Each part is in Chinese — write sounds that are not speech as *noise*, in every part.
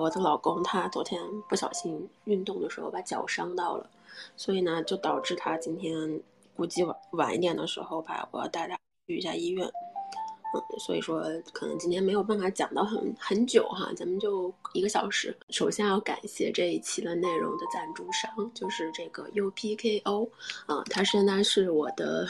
我的老公他昨天不小心运动的时候把脚伤到了，所以呢，就导致他今天估计晚晚一点的时候吧，我要带他去一下医院。嗯，所以说可能今天没有办法讲到很很久哈，咱们就一个小时。首先要感谢这一期的内容的赞助商，就是这个 UPKO，啊，他现在是我的，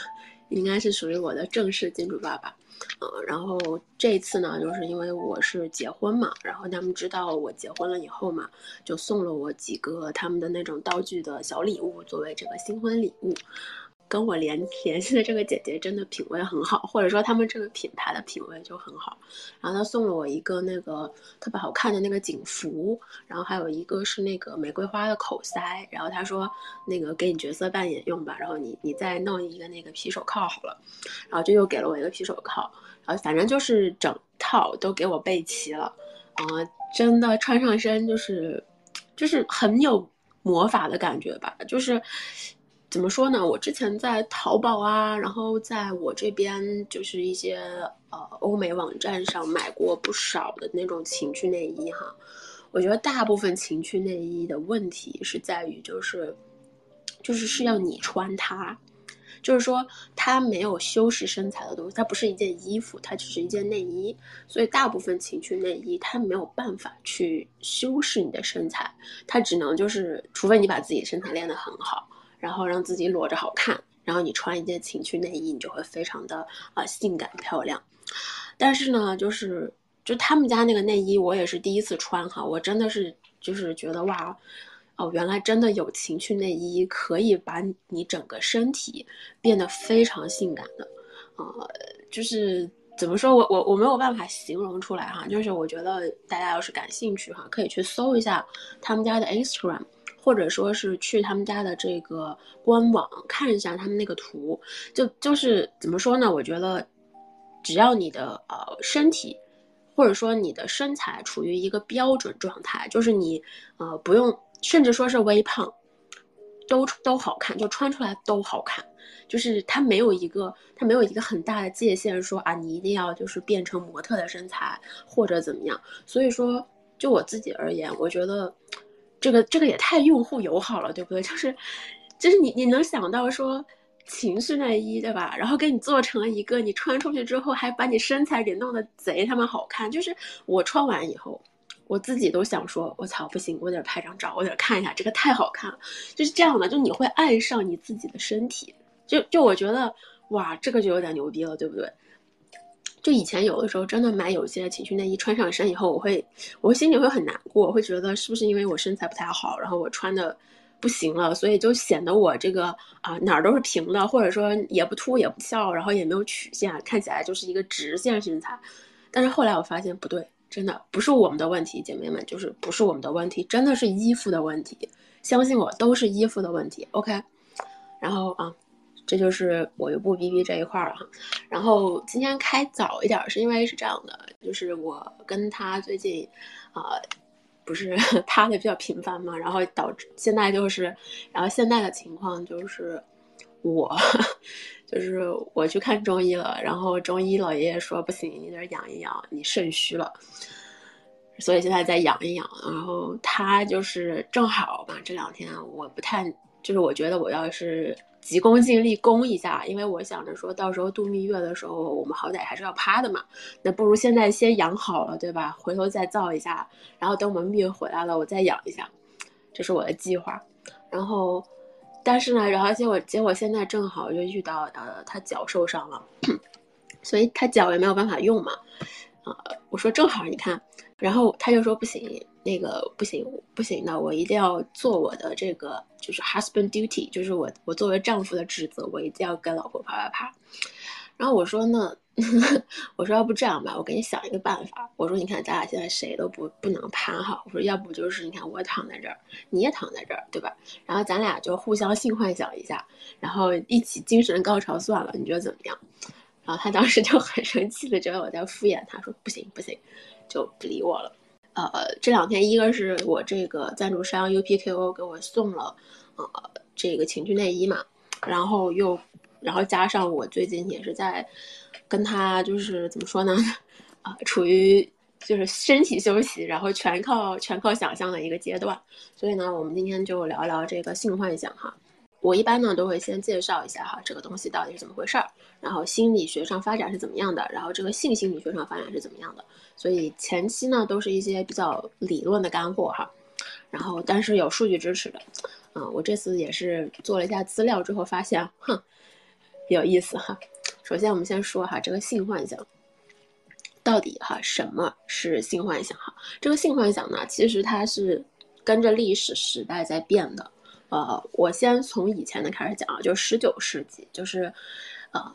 应该是属于我的正式金主爸爸。嗯，然后这次呢，就是因为我是结婚嘛，然后他们知道我结婚了以后嘛，就送了我几个他们的那种道具的小礼物，作为这个新婚礼物。跟我联联系的这个姐姐真的品味很好，或者说他们这个品牌的品味就很好。然后她送了我一个那个特别好看的那个警服，然后还有一个是那个玫瑰花的口塞。然后她说那个给你角色扮演用吧，然后你你再弄一个那个皮手铐好了。然后就又给了我一个皮手铐，然后反正就是整套都给我备齐了。嗯，真的穿上身就是就是很有魔法的感觉吧，就是。怎么说呢？我之前在淘宝啊，然后在我这边就是一些呃欧美网站上买过不少的那种情趣内衣哈。我觉得大部分情趣内衣的问题是在于就是就是是要你穿它，就是说它没有修饰身材的东西，它不是一件衣服，它只是一件内衣。所以大部分情趣内衣它没有办法去修饰你的身材，它只能就是除非你把自己身材练得很好。然后让自己裸着好看，然后你穿一件情趣内衣，你就会非常的啊性感漂亮。但是呢，就是就他们家那个内衣，我也是第一次穿哈，我真的是就是觉得哇，哦，原来真的有情趣内衣可以把你整个身体变得非常性感的，呃，就是怎么说我我我没有办法形容出来哈，就是我觉得大家要是感兴趣哈，可以去搜一下他们家的 Instagram。或者说是去他们家的这个官网看一下他们那个图，就就是怎么说呢？我觉得，只要你的呃身体，或者说你的身材处于一个标准状态，就是你呃不用，甚至说是微胖，都都好看，就穿出来都好看。就是它没有一个，它没有一个很大的界限，说啊你一定要就是变成模特的身材或者怎么样。所以说，就我自己而言，我觉得。这个这个也太用户友好了，对不对？就是，就是你你能想到说情绪内衣，对吧？然后给你做成了一个，你穿出去之后还把你身材给弄得贼他妈好看。就是我穿完以后，我自己都想说，我操，不行，我得拍张照，我得看一下，这个太好看了。就是这样的，就你会爱上你自己的身体。就就我觉得，哇，这个就有点牛逼了，对不对？就以前有的时候真的买有些情趣内衣穿上身以后，我会，我心里会很难过，会觉得是不是因为我身材不太好，然后我穿的不行了，所以就显得我这个啊哪儿都是平的，或者说也不凸也不翘，然后也没有曲线，看起来就是一个直线身材。但是后来我发现不对，真的不是我们的问题，姐妹们就是不是我们的问题，真的是衣服的问题，相信我，都是衣服的问题。OK，然后啊。这就是我就不逼逼这一块了哈，然后今天开早一点，是因为是这样的，就是我跟他最近，啊，不是 *laughs* 他的比较频繁嘛，然后导致现在就是，然后现在的情况就是我，*laughs* 就是我去看中医了，然后中医老爷爷说不行，你得养一养，你肾虚了，所以现在在养一养，然后他就是正好嘛，这两天我不太，就是我觉得我要是。急功近利，攻一下，因为我想着说到时候度蜜月的时候，我们好歹还是要趴的嘛，那不如现在先养好了，对吧？回头再造一下，然后等我们蜜月回来了，我再养一下，这是我的计划。然后，但是呢，然后结果结果现在正好就遇到呃，他脚受伤了，*clears throat* 所以他脚也没有办法用嘛，啊，我说正好你看，然后他就说不行。那个不行不行的，我一定要做我的这个就是 husband duty，就是我我作为丈夫的职责，我一定要跟老婆啪啪啪。然后我说呢，*laughs* 我说要不这样吧，我给你想一个办法。我说你看咱俩现在谁都不不能趴哈，我说要不就是你看我躺在这儿，你也躺在这儿，对吧？然后咱俩就互相性幻想一下，然后一起精神高潮算了，你觉得怎么样？然后他当时就很生气的觉得我在敷衍他，说不行不行，就不理我了。呃，这两天一个是我这个赞助商 UPKO 给我送了，呃，这个情趣内衣嘛，然后又，然后加上我最近也是在跟他就是怎么说呢，啊，处于就是身体休息，然后全靠全靠想象的一个阶段。所以呢，我们今天就聊聊这个性幻想哈。我一般呢都会先介绍一下哈，这个东西到底是怎么回事儿，然后心理学上发展是怎么样的，然后这个性心理学上发展是怎么样的。所以前期呢都是一些比较理论的干货哈，然后但是有数据支持的。嗯，我这次也是做了一下资料之后发现，哼，有意思哈。首先我们先说哈，这个性幻想到底哈什么是性幻想哈？这个性幻想呢，其实它是跟着历史时代在变的。呃，我先从以前的开始讲啊，就十九世纪，就是，呃，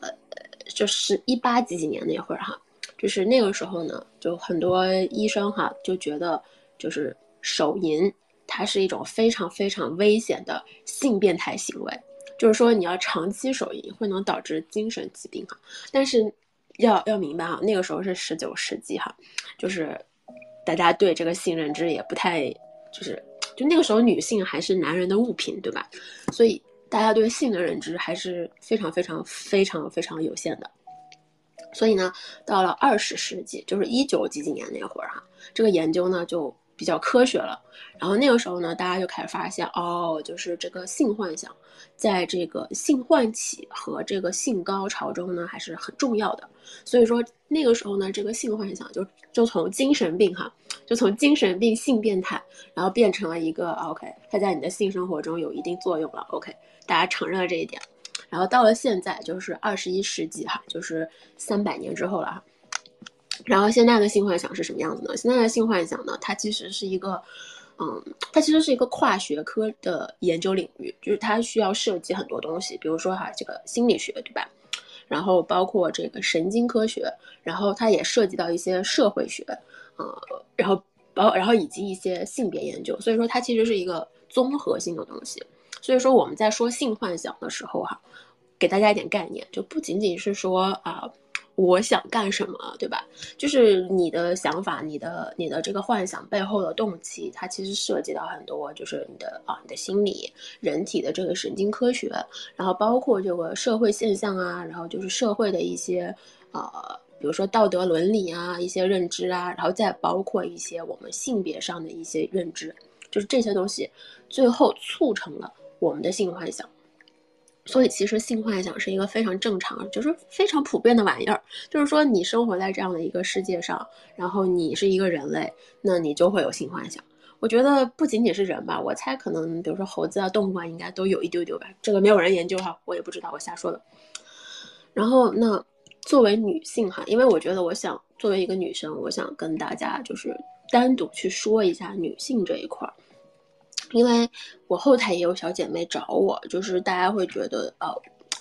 就是一八几几年那会儿哈，就是那个时候呢，就很多医生哈就觉得，就是手淫它是一种非常非常危险的性变态行为，就是说你要长期手淫会能导致精神疾病哈。但是要要明白哈，那个时候是十九世纪哈，就是大家对这个性认知也不太就是。就那个时候，女性还是男人的物品，对吧？所以大家对性的认知还是非常非常非常非常有限的。所以呢，到了二十世纪，就是一九几几年那会儿哈，这个研究呢就。比较科学了，然后那个时候呢，大家就开始发现，哦，就是这个性幻想，在这个性唤起和这个性高潮中呢，还是很重要的。所以说那个时候呢，这个性幻想就就从精神病哈，就从精神病性变态，然后变成了一个 OK，它在你的性生活中有一定作用了。OK，大家承认了这一点。然后到了现在，就是二十一世纪哈，就是三百年之后了哈。然后现在的性幻想是什么样子呢？现在的性幻想呢，它其实是一个，嗯，它其实是一个跨学科的研究领域，就是它需要涉及很多东西，比如说哈，这个心理学，对吧？然后包括这个神经科学，然后它也涉及到一些社会学，呃，然后包然后以及一些性别研究，所以说它其实是一个综合性的东西。所以说我们在说性幻想的时候哈，给大家一点概念，就不仅仅是说啊。我想干什么，对吧？就是你的想法，你的你的这个幻想背后的动机，它其实涉及到很多，就是你的啊，你的心理、人体的这个神经科学，然后包括这个社会现象啊，然后就是社会的一些呃，比如说道德伦理啊，一些认知啊，然后再包括一些我们性别上的一些认知，就是这些东西，最后促成了我们的性幻想。所以，其实性幻想是一个非常正常，就是非常普遍的玩意儿。就是说，你生活在这样的一个世界上，然后你是一个人类，那你就会有性幻想。我觉得不仅仅是人吧，我猜可能，比如说猴子啊、动物啊，应该都有一丢丢吧。这个没有人研究哈，我也不知道，我瞎说的。然后，那作为女性哈，因为我觉得，我想作为一个女生，我想跟大家就是单独去说一下女性这一块儿。因为我后台也有小姐妹找我，就是大家会觉得，呃，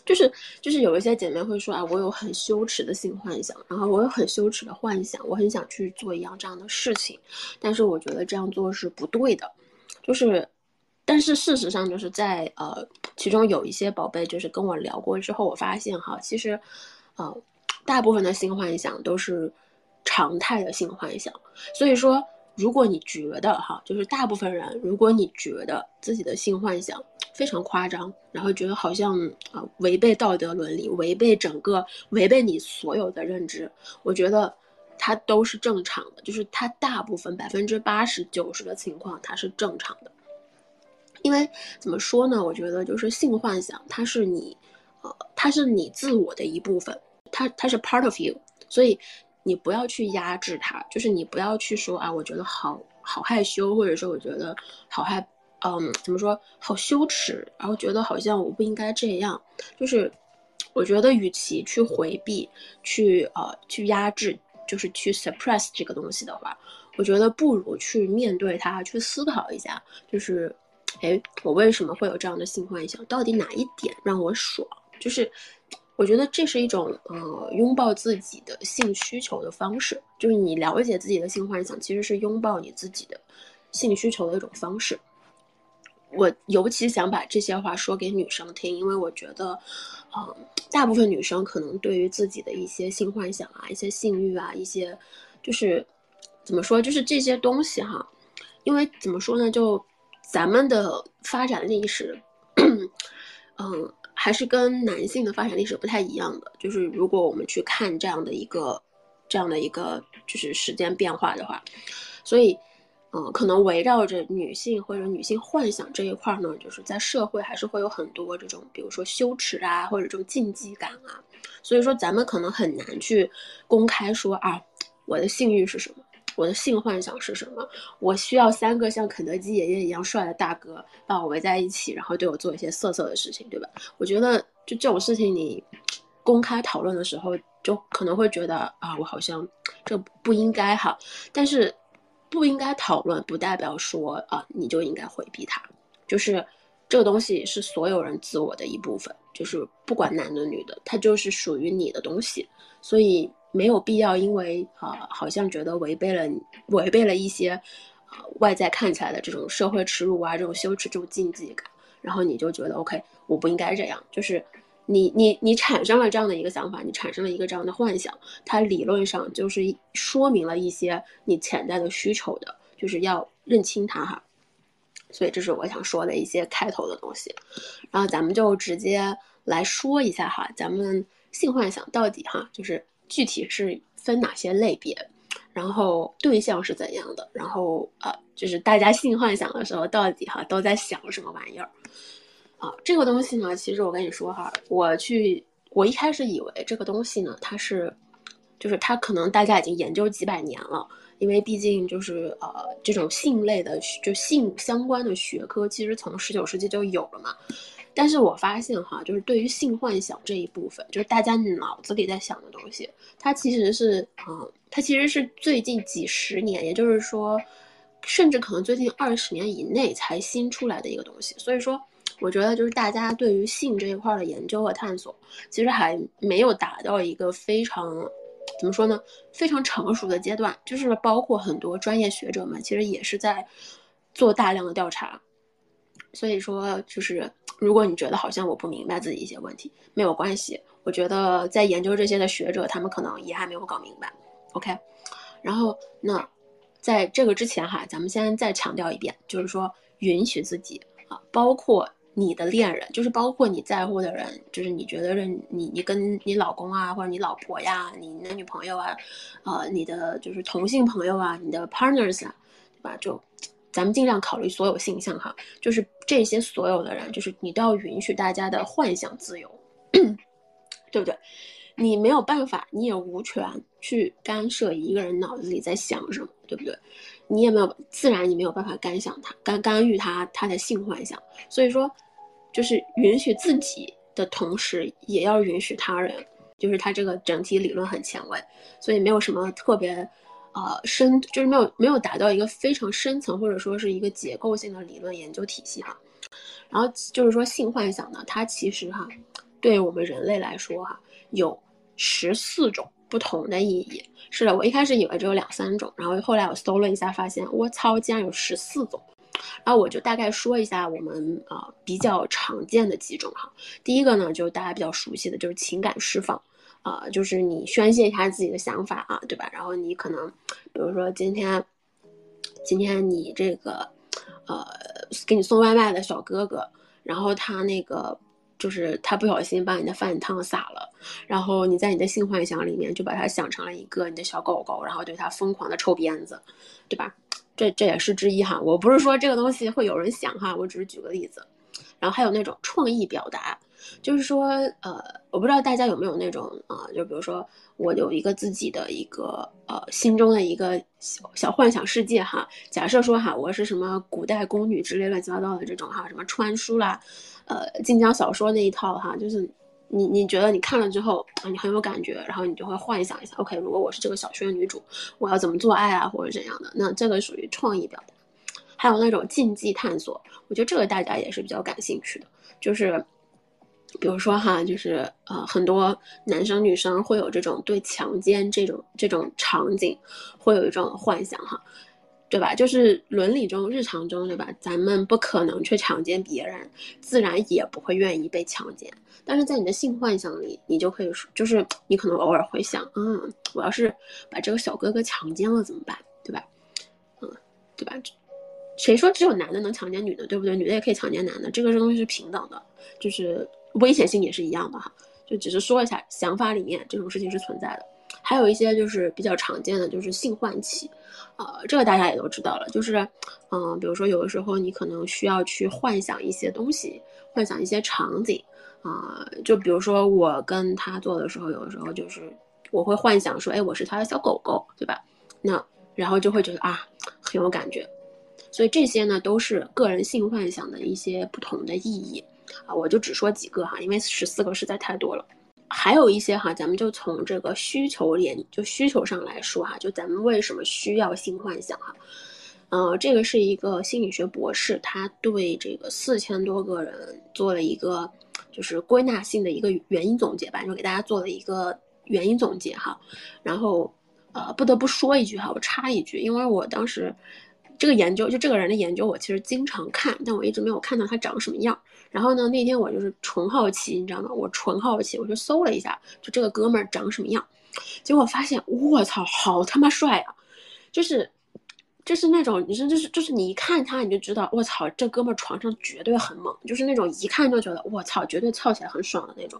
就是就是有一些姐妹会说啊，我有很羞耻的性幻想，然后我有很羞耻的幻想，我很想去做一样这样的事情，但是我觉得这样做是不对的，就是，但是事实上就是在呃，其中有一些宝贝就是跟我聊过之后，我发现哈，其实，呃，大部分的性幻想都是常态的性幻想，所以说。如果你觉得哈，就是大部分人，如果你觉得自己的性幻想非常夸张，然后觉得好像啊违背道德伦理，违背整个违背你所有的认知，我觉得它都是正常的，就是它大部分百分之八十九十的情况它是正常的。因为怎么说呢？我觉得就是性幻想，它是你，呃，它是你自我的一部分，它它是 part of you，所以。你不要去压制它，就是你不要去说啊，我觉得好好害羞，或者说我觉得好害，嗯，怎么说，好羞耻，然后觉得好像我不应该这样。就是我觉得，与其去回避，去呃去压制，就是去 suppress 这个东西的话，我觉得不如去面对它，去思考一下，就是，哎，我为什么会有这样的性幻想？到底哪一点让我爽？就是。我觉得这是一种呃拥抱自己的性需求的方式，就是你了解自己的性幻想，其实是拥抱你自己的性需求的一种方式。我尤其想把这些话说给女生听，因为我觉得，嗯，大部分女生可能对于自己的一些性幻想啊、一些性欲啊、一些就是怎么说，就是这些东西哈，因为怎么说呢，就咱们的发展历史，*coughs* 嗯。还是跟男性的发展历史不太一样的，就是如果我们去看这样的一个，这样的一个就是时间变化的话，所以，嗯，可能围绕着女性或者女性幻想这一块呢，就是在社会还是会有很多这种，比如说羞耻啊，或者这种禁忌感啊，所以说咱们可能很难去公开说啊，我的性欲是什么。我的性幻想是什么？我需要三个像肯德基爷爷一样帅的大哥把我围在一起，然后对我做一些色色的事情，对吧？我觉得就这种事情，你公开讨论的时候，就可能会觉得啊，我好像这不应该哈。但是不应该讨论，不代表说啊，你就应该回避它。就是这个东西是所有人自我的一部分，就是不管男的女的，它就是属于你的东西，所以。没有必要，因为啊，好像觉得违背了违背了一些，呃，外在看起来的这种社会耻辱啊，这种羞耻，这种禁忌感，然后你就觉得 OK，我不应该这样。就是你你你产生了这样的一个想法，你产生了一个这样的幻想，它理论上就是说明了一些你潜在的需求的，就是要认清它哈。所以这是我想说的一些开头的东西，然后咱们就直接来说一下哈，咱们性幻想到底哈，就是。具体是分哪些类别，然后对象是怎样的，然后呃，就是大家性幻想的时候到底哈都在想什么玩意儿啊？这个东西呢，其实我跟你说哈，我去，我一开始以为这个东西呢，它是，就是它可能大家已经研究几百年了，因为毕竟就是呃，这种性类的就性相关的学科，其实从十九世纪就有了嘛。但是我发现哈，就是对于性幻想这一部分，就是大家脑子里在想的东西，它其实是，嗯，它其实是最近几十年，也就是说，甚至可能最近二十年以内才新出来的一个东西。所以说，我觉得就是大家对于性这一块的研究和探索，其实还没有达到一个非常，怎么说呢，非常成熟的阶段。就是包括很多专业学者们，其实也是在做大量的调查。所以说，就是如果你觉得好像我不明白自己一些问题，没有关系。我觉得在研究这些的学者，他们可能也还没有搞明白。OK，然后那在这个之前哈，咱们先再强调一遍，就是说允许自己啊，包括你的恋人，就是包括你在乎的人，就是你觉得认你你跟你老公啊，或者你老婆呀，你男女朋友啊，呃，你的就是同性朋友啊，你的 partners 啊，对吧？就。咱们尽量考虑所有性向哈，就是这些所有的人，就是你都要允许大家的幻想自由，*clears throat* 对不对？你没有办法，你也无权去干涉一个人脑子里在想什么，对不对？你也没有自然，你没有办法干想他干干预他他的性幻想，所以说，就是允许自己的同时，也要允许他人，就是他这个整体理论很前卫，所以没有什么特别。呃，深就是没有没有达到一个非常深层或者说是一个结构性的理论研究体系哈。然后就是说性幻想呢，它其实哈，对我们人类来说哈，有十四种不同的意义。是的，我一开始以为只有两三种，然后后来我搜了一下，发现我操，竟然有十四种。然后我就大概说一下我们啊比较常见的几种哈。第一个呢，就大家比较熟悉的就是情感释放。啊，就是你宣泄一下自己的想法啊，对吧？然后你可能，比如说今天，今天你这个，呃，给你送外卖的小哥哥，然后他那个就是他不小心把你的饭汤洒了，然后你在你的性幻想里面就把他想成了一个你的小狗狗，然后对他疯狂的抽鞭子，对吧？这这也是之一哈。我不是说这个东西会有人想哈，我只是举个例子。然后还有那种创意表达。就是说，呃，我不知道大家有没有那种啊，就比如说我有一个自己的一个呃心中的一个小小幻想世界哈。假设说哈，我是什么古代宫女之类乱七八糟的这种哈，什么穿书啦，呃，晋江小说那一套哈，就是你你觉得你看了之后啊，你很有感觉，然后你就会幻想一下，OK，如果我是这个小说的女主，我要怎么做爱啊，或者怎样的？那这个属于创意表达。还有那种禁忌探索，我觉得这个大家也是比较感兴趣的，就是。比如说哈，就是呃，很多男生女生会有这种对强奸这种这种场景，会有一种幻想哈，对吧？就是伦理中、日常中，对吧？咱们不可能去强奸别人，自然也不会愿意被强奸。但是在你的性幻想里，你就可以说，就是你可能偶尔会想，嗯，我要是把这个小哥哥强奸了怎么办？对吧？嗯，对吧？谁说只有男的能强奸女的，对不对？女的也可以强奸男的，这个东西是平等的，就是。危险性也是一样的哈，就只是说一下，想法里面这种事情是存在的。还有一些就是比较常见的，就是性唤起，呃，这个大家也都知道了，就是，嗯，比如说有的时候你可能需要去幻想一些东西，幻想一些场景，啊，就比如说我跟他做的时候，有的时候就是我会幻想说，哎，我是他的小狗狗，对吧？那然后就会觉得啊，很有感觉，所以这些呢都是个人性幻想的一些不同的意义，啊，我就只说几个哈，因为十四个实在太多了。还有一些哈，咱们就从这个需求点，就需求上来说哈，就咱们为什么需要性幻想哈？呃，这个是一个心理学博士，他对这个四千多个人做了一个就是归纳性的一个原因总结吧，就给大家做了一个原因总结哈。然后呃，不得不说一句哈，我插一句，因为我当时。这个研究就这个人的研究，我其实经常看，但我一直没有看到他长什么样。然后呢，那天我就是纯好奇，你知道吗？我纯好奇，我就搜了一下，就这个哥们儿长什么样。结果发现，我操，好他妈帅啊！就是，就是那种，你说就是就是你一看他，你就知道，我操，这哥们儿床上绝对很猛，就是那种一看就觉得，我操，绝对操起来很爽的那种。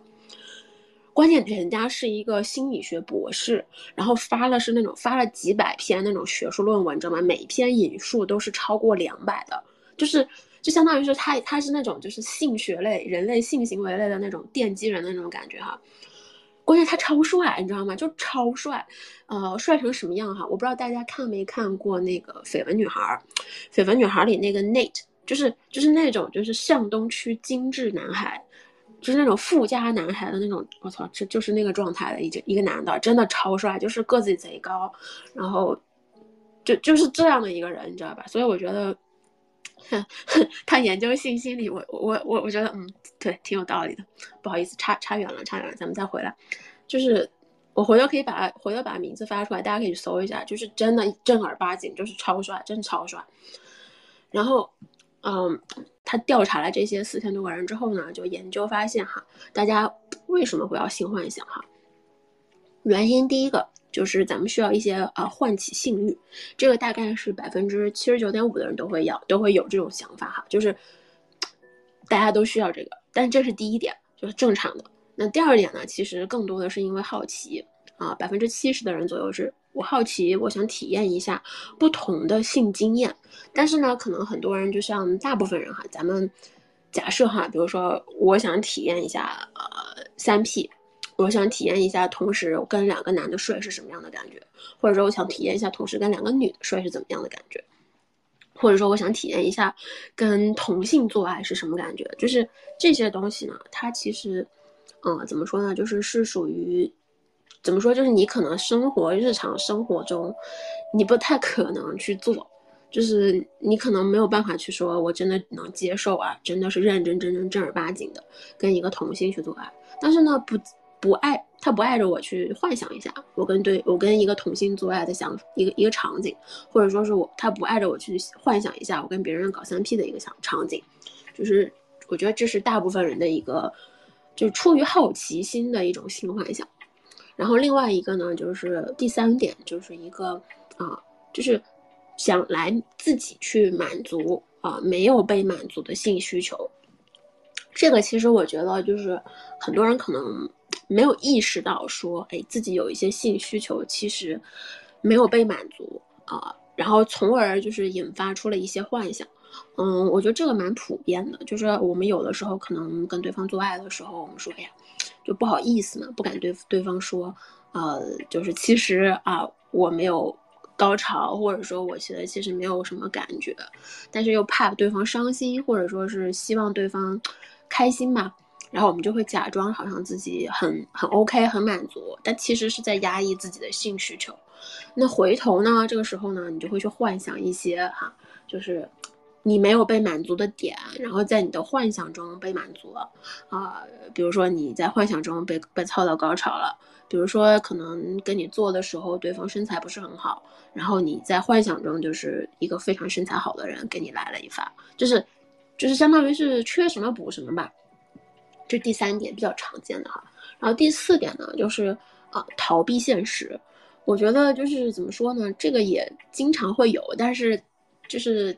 关键人家是一个心理学博士，然后发了是那种发了几百篇那种学术论文，知道吗？每篇引述都是超过两百的，就是就相当于是他他是那种就是性学类、人类性行为类的那种奠基人的那种感觉哈。关键他超帅，你知道吗？就超帅，呃，帅成什么样哈？我不知道大家看没看过那个《绯闻女孩》，《绯闻女孩》里那个 Nate，就是就是那种就是向东区精致男孩。就是那种富家男孩的那种，我操，这就是那个状态的，一个一个男的，真的超帅，就是个子贼高，然后就就是这样的一个人，你知道吧？所以我觉得，*laughs* 他研究性心理，我我我我觉得，嗯，对，挺有道理的。不好意思，差差远了，差远了，咱们再回来。就是我回头可以把回头把名字发出来，大家可以搜一下，就是真的正儿八经，就是超帅，真的超帅。然后。嗯，他调查了这些四千多个人之后呢，就研究发现哈，大家为什么会要性幻想哈？原因第一个就是咱们需要一些呃唤起性欲，这个大概是百分之七十九点五的人都会要都会有这种想法哈，就是大家都需要这个，但这是第一点，就是正常的。那第二点呢，其实更多的是因为好奇啊，百分之七十的人左右是。我好奇，我想体验一下不同的性经验，但是呢，可能很多人就像大部分人哈，咱们假设哈，比如说我想体验一下呃三 P，我想体验一下同时跟两个男的睡是什么样的感觉，或者说我想体验一下同时跟两个女的睡是怎么样的感觉，或者说我想体验一下跟同性做爱是什么感觉，就是这些东西呢，它其实，嗯，怎么说呢，就是是属于。怎么说？就是你可能生活日常生活中，你不太可能去做，就是你可能没有办法去说，我真的能接受啊，真的是认认真真正儿八经的跟一个同性去做爱。但是呢，不不爱他不爱着我去幻想一下，我跟对我跟一个同性做爱的想一个一个场景，或者说是我他不爱着我去幻想一下我跟别人搞三 P 的一个想场景，就是我觉得这是大部分人的一个，就是出于好奇心的一种性幻想。然后另外一个呢，就是第三点，就是一个啊，就是想来自己去满足啊没有被满足的性需求。这个其实我觉得就是很多人可能没有意识到说，哎，自己有一些性需求其实没有被满足啊，然后从而就是引发出了一些幻想。嗯，我觉得这个蛮普遍的，就是我们有的时候可能跟对方做爱的时候，我们说，哎呀。就不好意思嘛，不敢对对方说，呃，就是其实啊，我没有高潮，或者说我现在其实没有什么感觉，但是又怕对方伤心，或者说是希望对方开心嘛，然后我们就会假装好像自己很很 OK 很满足，但其实是在压抑自己的性需求。那回头呢，这个时候呢，你就会去幻想一些哈，就是。你没有被满足的点，然后在你的幻想中被满足了，啊，比如说你在幻想中被被操到高潮了，比如说可能跟你做的时候对方身材不是很好，然后你在幻想中就是一个非常身材好的人给你来了一发，就是，就是相当于是缺什么补什么吧，这第三点比较常见的哈，然后第四点呢就是啊逃避现实，我觉得就是怎么说呢，这个也经常会有，但是就是。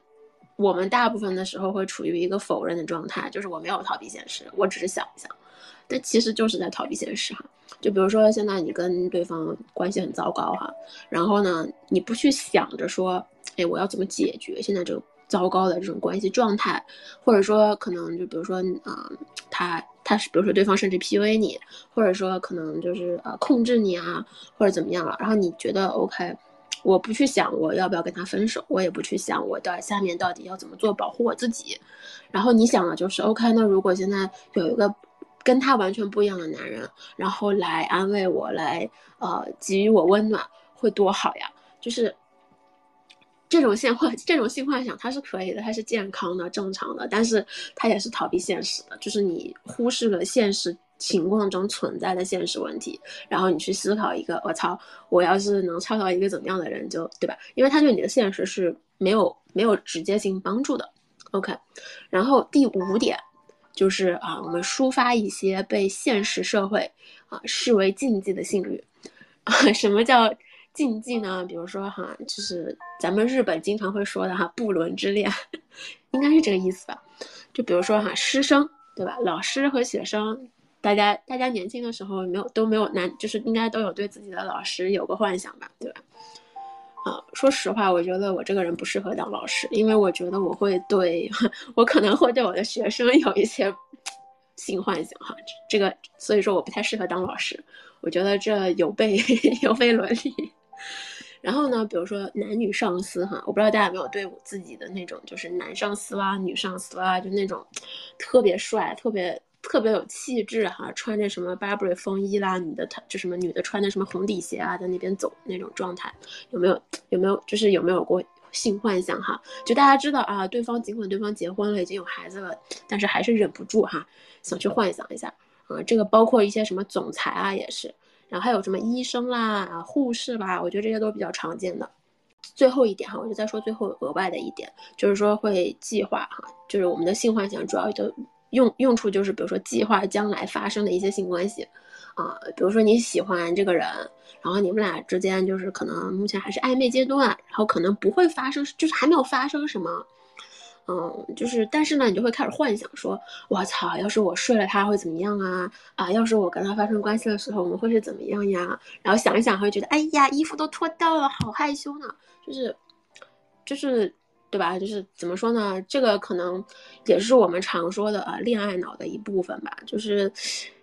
我们大部分的时候会处于一个否认的状态，就是我没有逃避现实，我只是想一想，但其实就是在逃避现实哈。就比如说现在你跟对方关系很糟糕哈，然后呢，你不去想着说，哎，我要怎么解决现在这个糟糕的这种关系状态，或者说可能就比如说啊，他他是比如说对方甚至 PUA 你，或者说可能就是呃控制你啊，或者怎么样了，然后你觉得 OK。我不去想我要不要跟他分手，我也不去想我到下面到底要怎么做保护我自己。然后你想的就是 OK，那如果现在有一个跟他完全不一样的男人，然后来安慰我，来呃给予我温暖，会多好呀！就是这种性幻这种性幻想，它是可以的，它是健康的、正常的，但是它也是逃避现实的，就是你忽视了现实。情况中存在的现实问题，然后你去思考一个，我操，我要是能超到一个怎么样的人，就对吧？因为他对你的现实是没有没有直接性帮助的。OK，然后第五点就是啊，我们抒发一些被现实社会啊视为禁忌的性欲啊。*laughs* 什么叫禁忌呢？比如说哈，就是咱们日本经常会说的哈，不伦之恋，应该是这个意思吧？就比如说哈，师生对吧？老师和学生。大家，大家年轻的时候没有都没有男，就是应该都有对自己的老师有个幻想吧，对吧？啊，说实话，我觉得我这个人不适合当老师，因为我觉得我会对 *laughs* 我可能会对我的学生有一些性幻想哈，这个所以说我不太适合当老师，我觉得这有悖 *laughs* 有悖伦理。然后呢，比如说男女上司哈，我不知道大家有没有对我自己的那种就是男上司啦、女上司啦，就那种特别帅、特别。特别有气质哈，穿着什么 Burberry 风衣啦，女的她就什么女的穿的什么红底鞋啊，在那边走那种状态，有没有有没有就是有没有过性幻想哈？就大家知道啊，对方尽管对方结婚了，已经有孩子了，但是还是忍不住哈，想去幻想一下啊。这个包括一些什么总裁啊也是，然后还有什么医生啦、啊护士啦，我觉得这些都比较常见的。最后一点哈，我就再说最后额外的一点，就是说会计划哈，就是我们的性幻想主要都。用用处就是，比如说计划将来发生的一些性关系，啊，比如说你喜欢这个人，然后你们俩之间就是可能目前还是暧昧阶段，然后可能不会发生，就是还没有发生什么，嗯，就是但是呢，你就会开始幻想说，我操，要是我睡了他会怎么样啊？啊，要是我跟他发生关系的时候我们会是怎么样呀？然后想一想会觉得，哎呀，衣服都脱掉了，好害羞呢，就是，就是。对吧？就是怎么说呢？这个可能也是我们常说的啊，恋爱脑的一部分吧。就是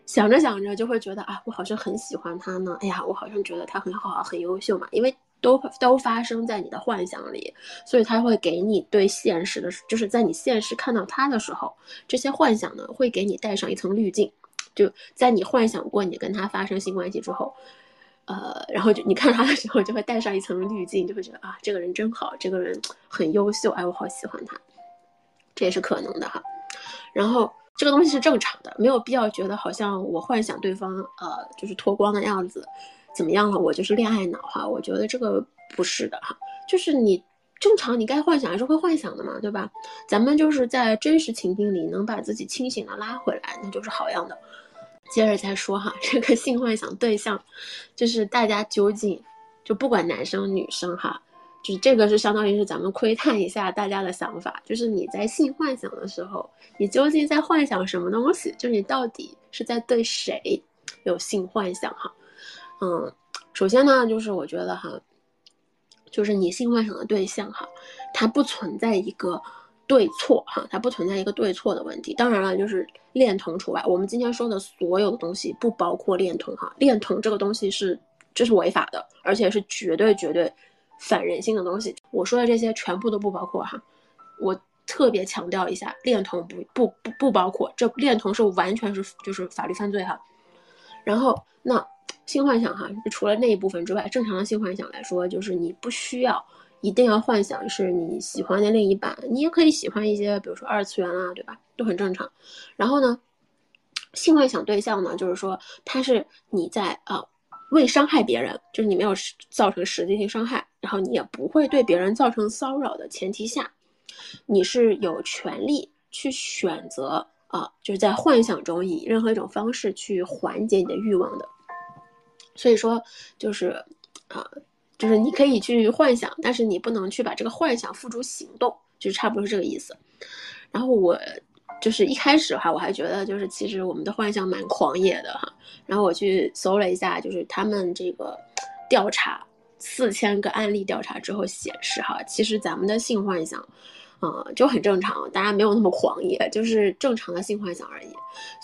想着想着就会觉得啊，我好像很喜欢他呢。哎呀，我好像觉得他很好，很优秀嘛。因为都都发生在你的幻想里，所以他会给你对现实的，就是在你现实看到他的时候，这些幻想呢会给你带上一层滤镜。就在你幻想过你跟他发生性关系之后。呃，然后就你看他的时候，就会带上一层滤镜，就会觉得啊，这个人真好，这个人很优秀，哎，我好喜欢他，这也是可能的哈。然后这个东西是正常的，没有必要觉得好像我幻想对方呃就是脱光的样子怎么样了，我就是恋爱脑哈。我觉得这个不是的哈，就是你正常你该幻想还是会幻想的嘛，对吧？咱们就是在真实情境里能把自己清醒的拉回来，那就是好样的。接着再说哈，这个性幻想对象，就是大家究竟，就不管男生女生哈，就是这个是相当于是咱们窥探一下大家的想法，就是你在性幻想的时候，你究竟在幻想什么东西？就是你到底是在对谁有性幻想哈？嗯，首先呢，就是我觉得哈，就是你性幻想的对象哈，它不存在一个。对错哈，它不存在一个对错的问题。当然了，就是恋童除外。我们今天说的所有的东西不包括恋童哈，恋童这个东西是这是违法的，而且是绝对绝对反人性的东西。我说的这些全部都不包括哈。我特别强调一下，恋童不不不不包括，这恋童是完全是就是法律犯罪哈。然后那性幻想哈，除了那一部分之外，正常的性幻想来说，就是你不需要。一定要幻想是你喜欢的另一半，你也可以喜欢一些，比如说二次元啊，对吧？都很正常。然后呢，性幻想对象呢，就是说他是你在啊未伤害别人，就是你没有造成实际性伤害，然后你也不会对别人造成骚扰的前提下，你是有权利去选择啊，就是在幻想中以任何一种方式去缓解你的欲望的。所以说，就是啊。就是你可以去幻想，但是你不能去把这个幻想付诸行动。就差不多是这个意思。然后我就是一开始哈，我还觉得就是其实我们的幻想蛮狂野的哈。然后我去搜了一下，就是他们这个调查四千个案例调查之后显示哈，其实咱们的性幻想。啊，就很正常，大家没有那么狂野，就是正常的性幻想而已，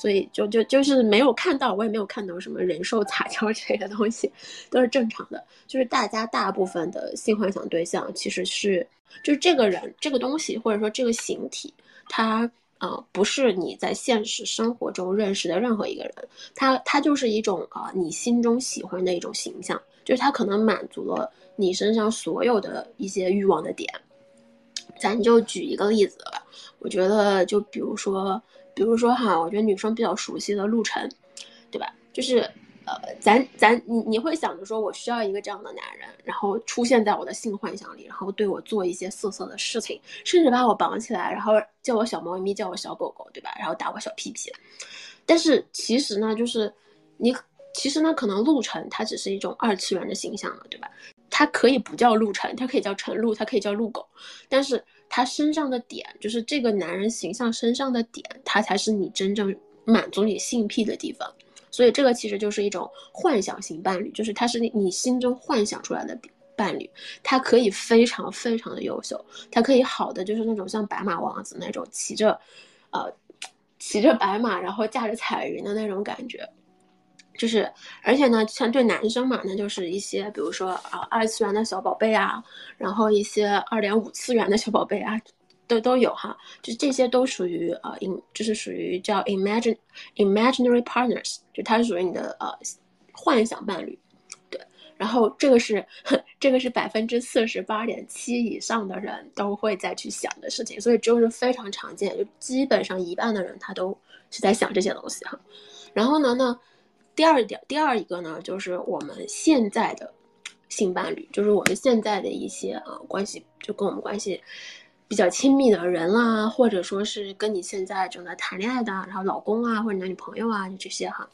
所以就就就是没有看到，我也没有看到什么人兽杂交之类的东西，都是正常的。就是大家大部分的性幻想对象其实是，就是这个人这个东西或者说这个形体，它呃不是你在现实生活中认识的任何一个人，它它就是一种啊你心中喜欢的一种形象，就是它可能满足了你身上所有的一些欲望的点。咱就举一个例子吧，我觉得就比如说，比如说哈，我觉得女生比较熟悉的陆晨，对吧？就是，呃，咱咱你你会想着说我需要一个这样的男人，然后出现在我的性幻想里，然后对我做一些色色的事情，甚至把我绑起来，然后叫我小猫咪，叫我小狗狗，对吧？然后打我小屁屁。但是其实呢，就是你其实呢，可能陆晨他只是一种二次元的形象了，对吧？它可以不叫陆晨，它可以叫晨露，它可以叫陆狗，但是他身上的点，就是这个男人形象身上的点，他才是你真正满足你性癖的地方。所以这个其实就是一种幻想型伴侣，就是他是你心中幻想出来的伴侣，他可以非常非常的优秀，他可以好的就是那种像白马王子那种骑着，呃，骑着白马然后驾着彩云的那种感觉。就是，而且呢，像对男生嘛，那就是一些，比如说啊，二次元的小宝贝啊，然后一些二点五次元的小宝贝啊，都都有哈。就这些都属于呃，in 就是属于叫 imagine imaginary partners，就它是属于你的呃幻想伴侣。对，然后这个是 *laughs* 这个是百分之四十八点七以上的人都会再去想的事情，所以就是非常常见，就基本上一半的人他都是在想这些东西哈。然后呢，那。第二点，第二一个呢，就是我们现在的性伴侣，就是我们现在的一些啊关系，就跟我们关系比较亲密的人啦，或者说是跟你现在正在谈恋爱的，然后老公啊或者男女朋友啊这些哈，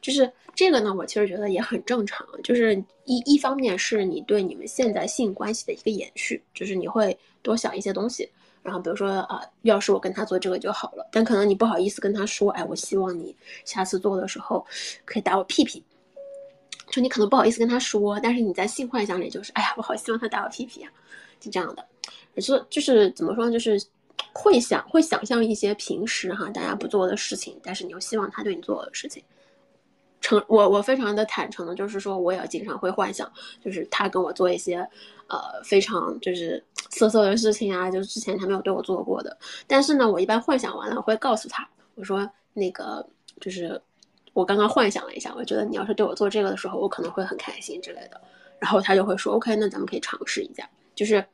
就是这个呢，我其实觉得也很正常，就是一一方面是你对你们现在性关系的一个延续，就是你会多想一些东西。然后比如说啊，要是我跟他做这个就好了，但可能你不好意思跟他说，哎，我希望你下次做的时候可以打我屁屁，就你可能不好意思跟他说，但是你在性幻想里就是，哎呀，我好希望他打我屁屁啊，就这样的，是就是怎么说呢，就是会想会想象一些平时哈大家不做的事情，但是你又希望他对你做的事情。诚我我非常的坦诚的，就是说我也经常会幻想，就是他跟我做一些，呃非常就是色色的事情啊，就是之前他没有对我做过的。但是呢，我一般幻想完了会告诉他，我说那个就是我刚刚幻想了一下，我觉得你要是对我做这个的时候，我可能会很开心之类的。然后他就会说 OK，那咱们可以尝试一下。就是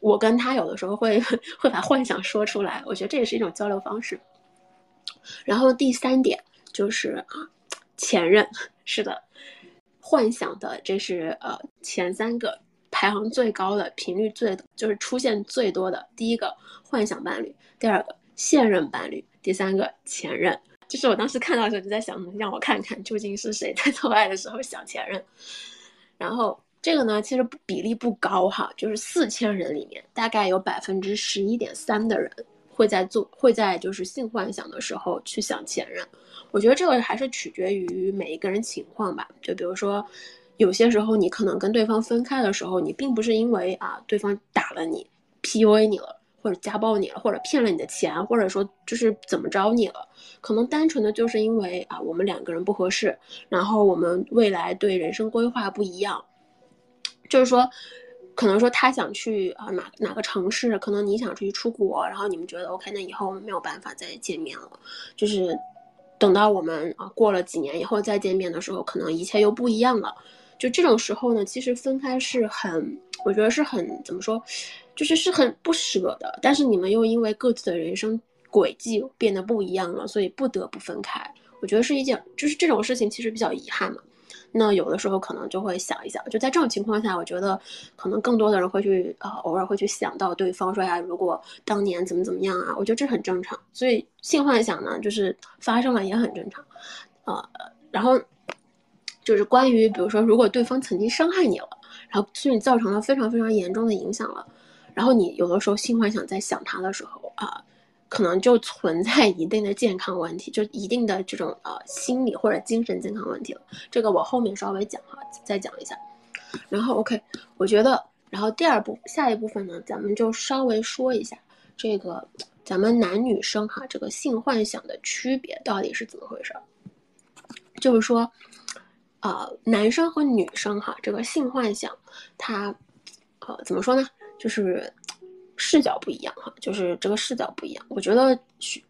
我跟他有的时候会 *laughs* 会把幻想说出来，我觉得这也是一种交流方式。然后第三点就是啊。前任是的，幻想的这是呃前三个排行最高的频率最就是出现最多的第一个幻想伴侣，第二个现任伴侣，第三个前任。就是我当时看到的时候就在想，让我看看究竟是谁在做爱的时候想前任。然后这个呢，其实比例不高哈，就是四千人里面大概有百分之十一点三的人会在做会在就是性幻想的时候去想前任。我觉得这个还是取决于每一个人情况吧。就比如说，有些时候你可能跟对方分开的时候，你并不是因为啊对方打了你、PUA 你了，或者家暴你了，或者骗了你的钱，或者说就是怎么着你了，可能单纯的就是因为啊我们两个人不合适，然后我们未来对人生规划不一样。就是说，可能说他想去啊哪哪个城市，可能你想出去出国，然后你们觉得 OK，那以后没有办法再见面了，就是。等到我们啊过了几年以后再见面的时候，可能一切又不一样了。就这种时候呢，其实分开是很，我觉得是很怎么说，就是是很不舍的。但是你们又因为各自的人生轨迹变得不一样了，所以不得不分开。我觉得是一件，就是这种事情其实比较遗憾嘛。那有的时候可能就会想一想，就在这种情况下，我觉得可能更多的人会去啊，偶尔会去想到对方说呀，如果当年怎么怎么样啊，我觉得这很正常。所以性幻想呢，就是发生了也很正常，呃，然后就是关于比如说，如果对方曾经伤害你了，然后对你造成了非常非常严重的影响了，然后你有的时候性幻想在想他的时候啊，可能就存在一定的健康问题，就一定的这种呃心理或者精神健康问题了。这个我后面稍微讲哈，再讲一下。然后 OK，我觉得，然后第二步下一部分呢，咱们就稍微说一下这个咱们男女生哈这个性幻想的区别到底是怎么回事儿。就是说，呃，男生和女生哈这个性幻想，它呃怎么说呢？就是视角不一样哈，就是这个视角不一样。我觉得去，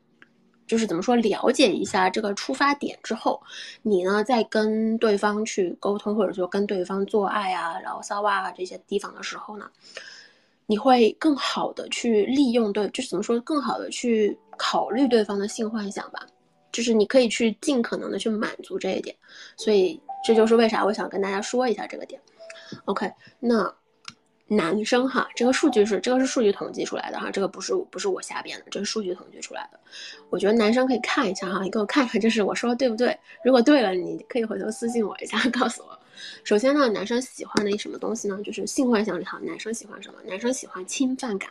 就是怎么说，了解一下这个出发点之后，你呢在跟对方去沟通，或者说跟对方做爱啊、聊骚啊这些地方的时候呢，你会更好的去利用对，就是怎么说，更好的去考虑对方的性幻想吧。就是你可以去尽可能的去满足这一点，所以这就是为啥我想跟大家说一下这个点。OK，那。男生哈，这个数据是这个是数据统计出来的哈，这个不是不是我瞎编的，这是数据统计出来的。我觉得男生可以看一下哈，你给我看看，就是我说的对不对？如果对了，你可以回头私信我一下，*laughs* 告诉我。首先呢，男生喜欢的一什么东西呢？就是性幻想里哈，男生喜欢什么？男生喜欢侵犯感，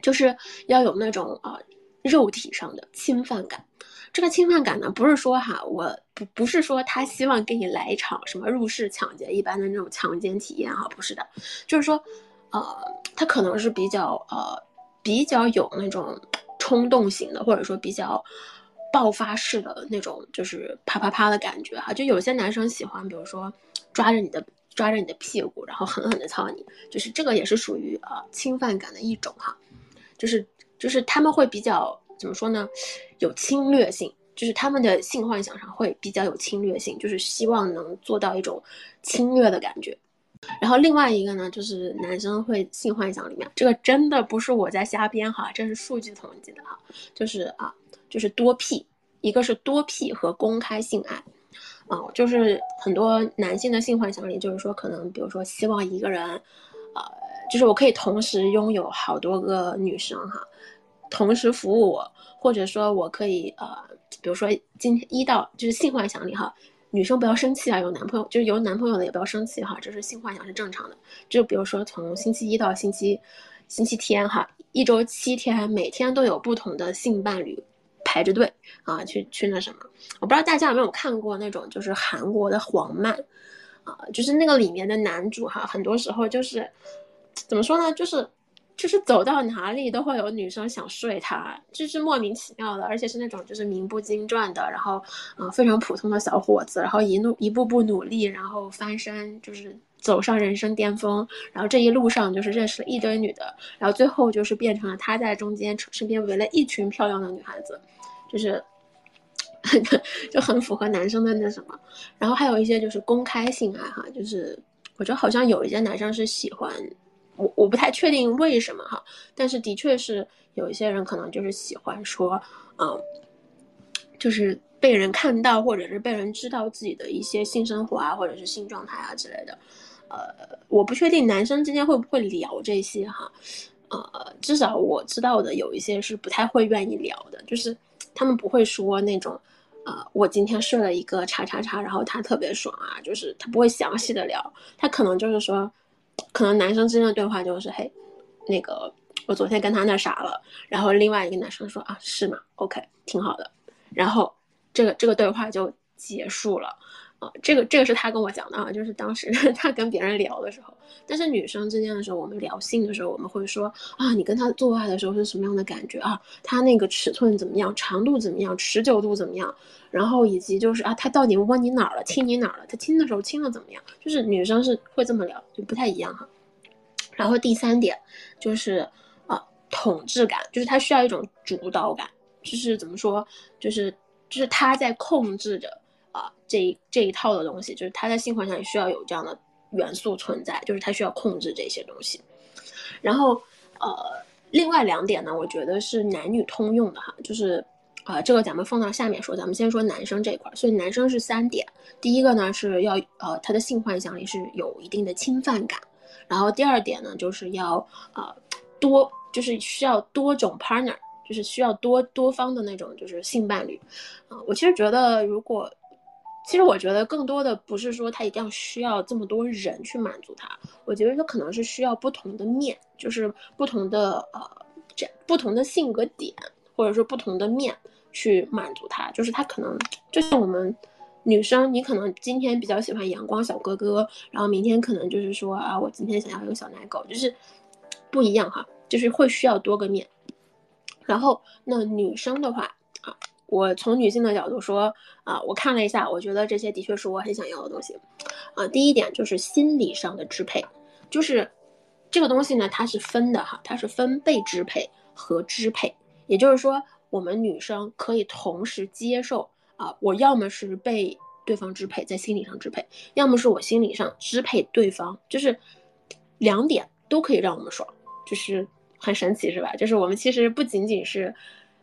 就是要有那种啊肉体上的侵犯感。这个侵犯感呢，不是说哈，我不不是说他希望给你来一场什么入室抢劫一般的那种强奸体验哈，不是的，就是说，呃，他可能是比较呃比较有那种冲动型的，或者说比较爆发式的那种，就是啪啪啪的感觉哈。就有些男生喜欢，比如说抓着你的抓着你的屁股，然后狠狠的操你，就是这个也是属于呃侵犯感的一种哈，就是就是他们会比较。怎么说呢？有侵略性，就是他们的性幻想上会比较有侵略性，就是希望能做到一种侵略的感觉。然后另外一个呢，就是男生会性幻想里面，这个真的不是我在瞎编哈，这是数据统计的哈，就是啊，就是多 P，一个是多 P 和公开性爱，啊，就是很多男性的性幻想里，就是说可能比如说希望一个人，呃，就是我可以同时拥有好多个女生哈。同时服务我，或者说我可以呃，比如说今天一到就是性幻想里哈，女生不要生气啊，有男朋友就是有男朋友的也不要生气哈，这是性幻想是正常的。就比如说从星期一到星期星期天哈，一周七天，每天都有不同的性伴侣排着队啊，去去那什么。我不知道大家有没有看过那种就是韩国的黄漫啊，就是那个里面的男主哈，很多时候就是怎么说呢，就是。就是走到哪里都会有女生想睡他，就是莫名其妙的，而且是那种就是名不经传的，然后嗯非常普通的小伙子，然后一路一步步努力，然后翻身，就是走上人生巅峰，然后这一路上就是认识了一堆女的，然后最后就是变成了他在中间身边围了一群漂亮的女孩子，就是 *laughs* 就很符合男生的那什么，然后还有一些就是公开性爱哈，就是我觉得好像有一些男生是喜欢。我我不太确定为什么哈，但是的确是有一些人可能就是喜欢说，嗯，就是被人看到或者是被人知道自己的一些性生活啊，或者是性状态啊之类的。呃，我不确定男生之间会不会聊这些哈，呃，至少我知道的有一些是不太会愿意聊的，就是他们不会说那种，呃，我今天睡了一个叉叉叉，然后他特别爽啊，就是他不会详细的聊，他可能就是说。可能男生之间的对话就是，嘿，那个我昨天跟他那啥了，然后另外一个男生说啊，是吗？OK，挺好的，然后这个这个对话就结束了。这个这个是他跟我讲的啊，就是当时 *laughs* 他跟别人聊的时候，但是女生之间的时候，我们聊性的时候，我们会说啊，你跟他做爱的时候是什么样的感觉啊？他那个尺寸怎么样？长度怎么样？持久度怎么样？然后以及就是啊，他到底摸你哪儿了？亲你哪儿了？他亲的时候亲的怎么样？就是女生是会这么聊，就不太一样哈。然后第三点就是啊，统治感，就是他需要一种主导感，就是怎么说？就是就是他在控制着。啊，这这一套的东西，就是他在性幻想里需要有这样的元素存在，就是他需要控制这些东西。然后，呃，另外两点呢，我觉得是男女通用的哈，就是啊，这个咱们放到下面说，咱们先说男生这一块。所以男生是三点，第一个呢是要呃他的性幻想里是有一定的侵犯感，然后第二点呢就是要呃多，就是需要多种 partner，就是需要多多方的那种就是性伴侣。啊，我其实觉得如果其实我觉得更多的不是说他一定要需要这么多人去满足他，我觉得他可能是需要不同的面，就是不同的呃这不同的性格点，或者说不同的面去满足他。就是他可能就像我们女生，你可能今天比较喜欢阳光小哥哥，然后明天可能就是说啊，我今天想要一个小奶狗，就是不一样哈，就是会需要多个面。然后那女生的话。我从女性的角度说啊，我看了一下，我觉得这些的确是我很想要的东西，啊，第一点就是心理上的支配，就是这个东西呢，它是分的哈，它是分被支配和支配，也就是说，我们女生可以同时接受啊，我要么是被对方支配，在心理上支配，要么是我心理上支配对方，就是两点都可以让我们爽，就是很神奇是吧？就是我们其实不仅仅是。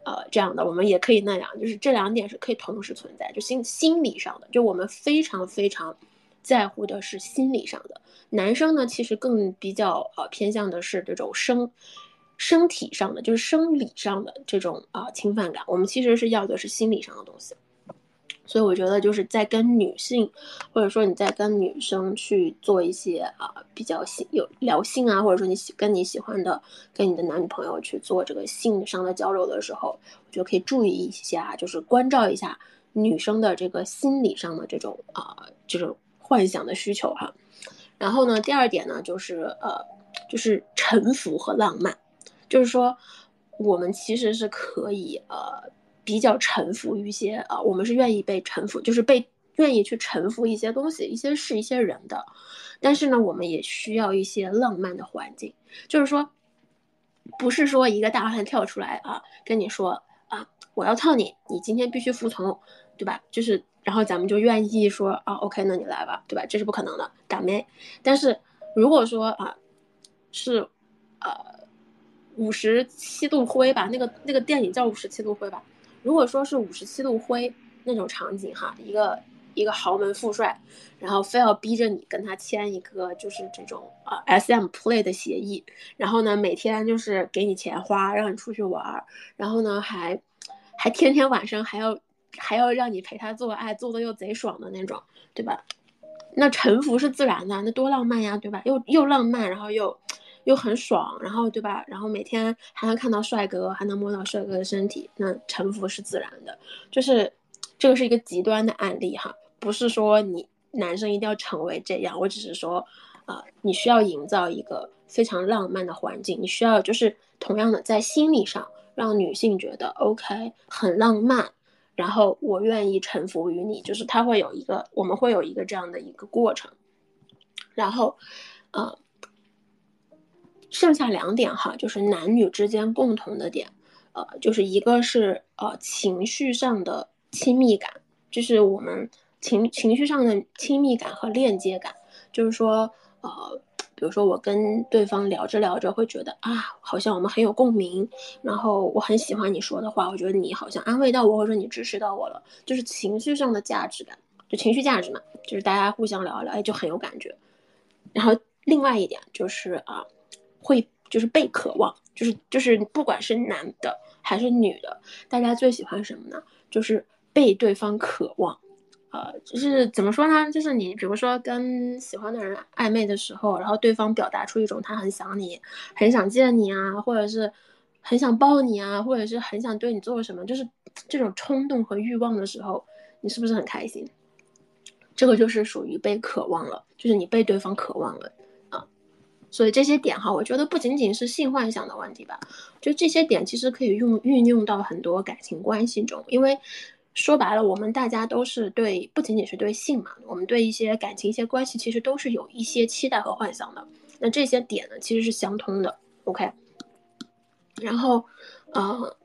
呃，这样的我们也可以那样，就是这两点是可以同时存在，就心心理上的，就我们非常非常在乎的是心理上的。男生呢，其实更比较呃偏向的是这种生身体上的，就是生理上的这种啊侵犯感。我们其实是要的是心理上的东西。所以我觉得就是在跟女性，或者说你在跟女生去做一些啊比较性有聊性啊，或者说你喜跟你喜欢的跟你的男女朋友去做这个性上的交流的时候，我觉得可以注意一下，就是关照一下女生的这个心理上的这种啊这种幻想的需求哈。然后呢，第二点呢就是呃就是臣服和浪漫，就是说我们其实是可以呃。比较臣服于一些啊，我们是愿意被臣服，就是被愿意去臣服一些东西、一些事、一些人的。但是呢，我们也需要一些浪漫的环境，就是说，不是说一个大汉跳出来啊，跟你说啊，我要操你，你今天必须服从，对吧？就是，然后咱们就愿意说啊，OK，那你来吧，对吧？这是不可能的，打妹。但是如果说啊，是，呃，五十七度灰吧，那个那个电影叫五十七度灰吧。如果说是五十七度灰那种场景哈，一个一个豪门富帅，然后非要逼着你跟他签一个就是这种啊 S M play 的协议，然后呢每天就是给你钱花，让你出去玩，然后呢还还天天晚上还要还要让你陪他做爱，做的又贼爽的那种，对吧？那臣服是自然的，那多浪漫呀，对吧？又又浪漫，然后又。又很爽，然后对吧？然后每天还能看到帅哥，还能摸到帅哥的身体，那臣服是自然的。就是这个是一个极端的案例哈，不是说你男生一定要成为这样，我只是说，啊，你需要营造一个非常浪漫的环境，你需要就是同样的在心理上让女性觉得 OK 很浪漫，然后我愿意臣服于你，就是他会有一个我们会有一个这样的一个过程，然后，呃。剩下两点哈，就是男女之间共同的点，呃，就是一个是呃情绪上的亲密感，就是我们情情绪上的亲密感和链接感，就是说，呃，比如说我跟对方聊着聊着会觉得啊，好像我们很有共鸣，然后我很喜欢你说的话，我觉得你好像安慰到我，或者说你支持到我了，就是情绪上的价值感，就情绪价值嘛，就是大家互相聊一聊，哎，就很有感觉。然后另外一点就是啊。会就是被渴望，就是就是不管是男的还是女的，大家最喜欢什么呢？就是被对方渴望，呃，就是怎么说呢？就是你比如说跟喜欢的人暧昧的时候，然后对方表达出一种他很想你，很想见你啊，或者是很想抱你啊，或者是很想对你做什么，就是这种冲动和欲望的时候，你是不是很开心？这个就是属于被渴望了，就是你被对方渴望了。所以这些点哈，我觉得不仅仅是性幻想的问题吧，就这些点其实可以用运用到很多感情关系中，因为说白了，我们大家都是对不仅仅是对性嘛，我们对一些感情、一些关系，其实都是有一些期待和幻想的。那这些点呢，其实是相通的。OK，然后，呃，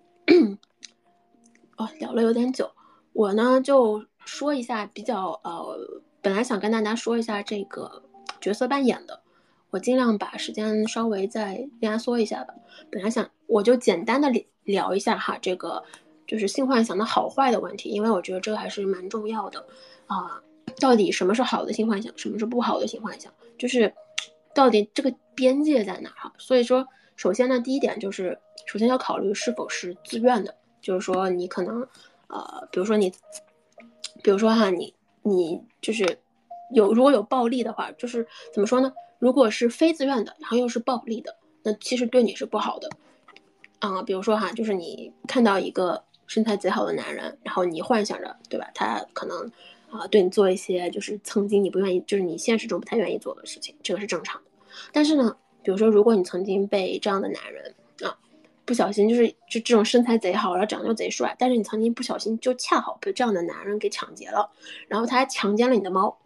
哦，聊了有点久，我呢就说一下比较呃，本来想跟大家说一下这个角色扮演的。我尽量把时间稍微再压缩一下吧。本来想我就简单的聊一下哈，这个就是性幻想的好坏的问题，因为我觉得这个还是蛮重要的啊。到底什么是好的性幻想，什么是不好的性幻想？就是到底这个边界在哪哈？所以说，首先呢，第一点就是，首先要考虑是否是自愿的，就是说你可能呃，比如说你，比如说哈你。你就是有如果有暴力的话，就是怎么说呢？如果是非自愿的，然后又是暴力的，那其实对你是不好的。啊，比如说哈，就是你看到一个身材贼好的男人，然后你幻想着，对吧？他可能啊对你做一些就是曾经你不愿意，就是你现实中不太愿意做的事情，这个是正常的。但是呢，比如说如果你曾经被这样的男人啊不小心就是就这种身材贼好，然后长得又贼帅，但是你曾经不小心就恰好被这样的男人给抢劫了，然后他还强奸了你的猫，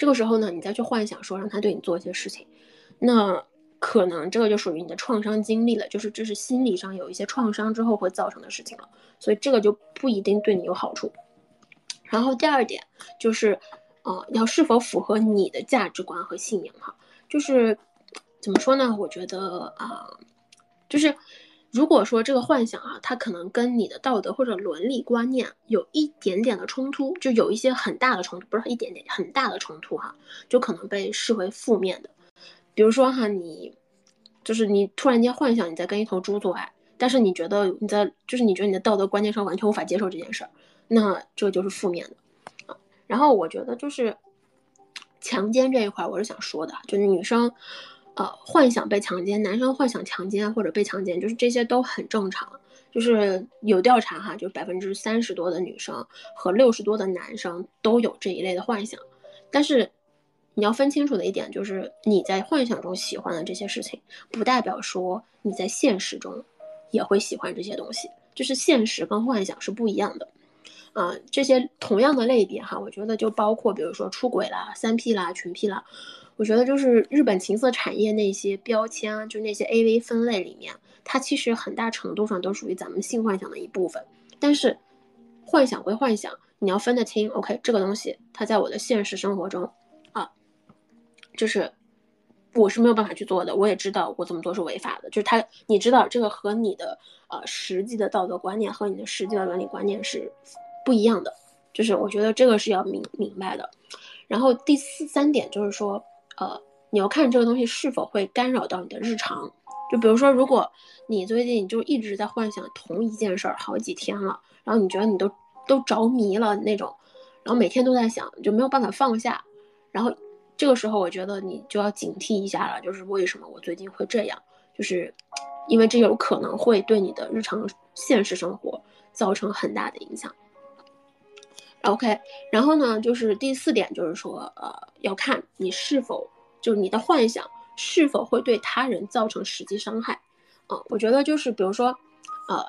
这个时候呢，你再去幻想说让他对你做一些事情，那。可能这个就属于你的创伤经历了，就是这是心理上有一些创伤之后会造成的事情了，所以这个就不一定对你有好处。然后第二点就是，呃，要是否符合你的价值观和信仰哈，就是怎么说呢？我觉得啊，就是如果说这个幻想啊，它可能跟你的道德或者伦理观念有一点点的冲突，就有一些很大的冲突，不是一点点，很大的冲突哈，就可能被视为负面的。比如说哈，你就是你突然间幻想你在跟一头猪做爱，但是你觉得你在就是你觉得你的道德观念上完全无法接受这件事儿，那这就是负面的啊。然后我觉得就是强奸这一块，我是想说的，就是女生呃幻想被强奸，男生幻想强奸或者被强奸，就是这些都很正常。就是有调查哈，就是百分之三十多的女生和六十多的男生都有这一类的幻想，但是。你要分清楚的一点就是，你在幻想中喜欢的这些事情，不代表说你在现实中也会喜欢这些东西。就是现实跟幻想是不一样的。啊，这些同样的类别哈，我觉得就包括比如说出轨啦、三 P 啦、群 P 啦。我觉得就是日本情色产业那些标签，就那些 AV 分类里面，它其实很大程度上都属于咱们性幻想的一部分。但是，幻想归幻想，你要分得清。OK，这个东西它在我的现实生活中啊。就是我是没有办法去做的，我也知道我这么做是违法的。就是他，你知道这个和你的呃实际的道德观念和你的实际的伦理观念是不一样的。就是我觉得这个是要明明白的。然后第四三点就是说，呃，你要看这个东西是否会干扰到你的日常。就比如说，如果你最近就一直在幻想同一件事儿好几天了，然后你觉得你都都着迷了那种，然后每天都在想，就没有办法放下，然后。这个时候，我觉得你就要警惕一下了，就是为什么我最近会这样，就是因为这有可能会对你的日常现实生活造成很大的影响。OK，然后呢，就是第四点，就是说，呃，要看你是否就是你的幻想是否会对他人造成实际伤害。啊，我觉得就是比如说，呃，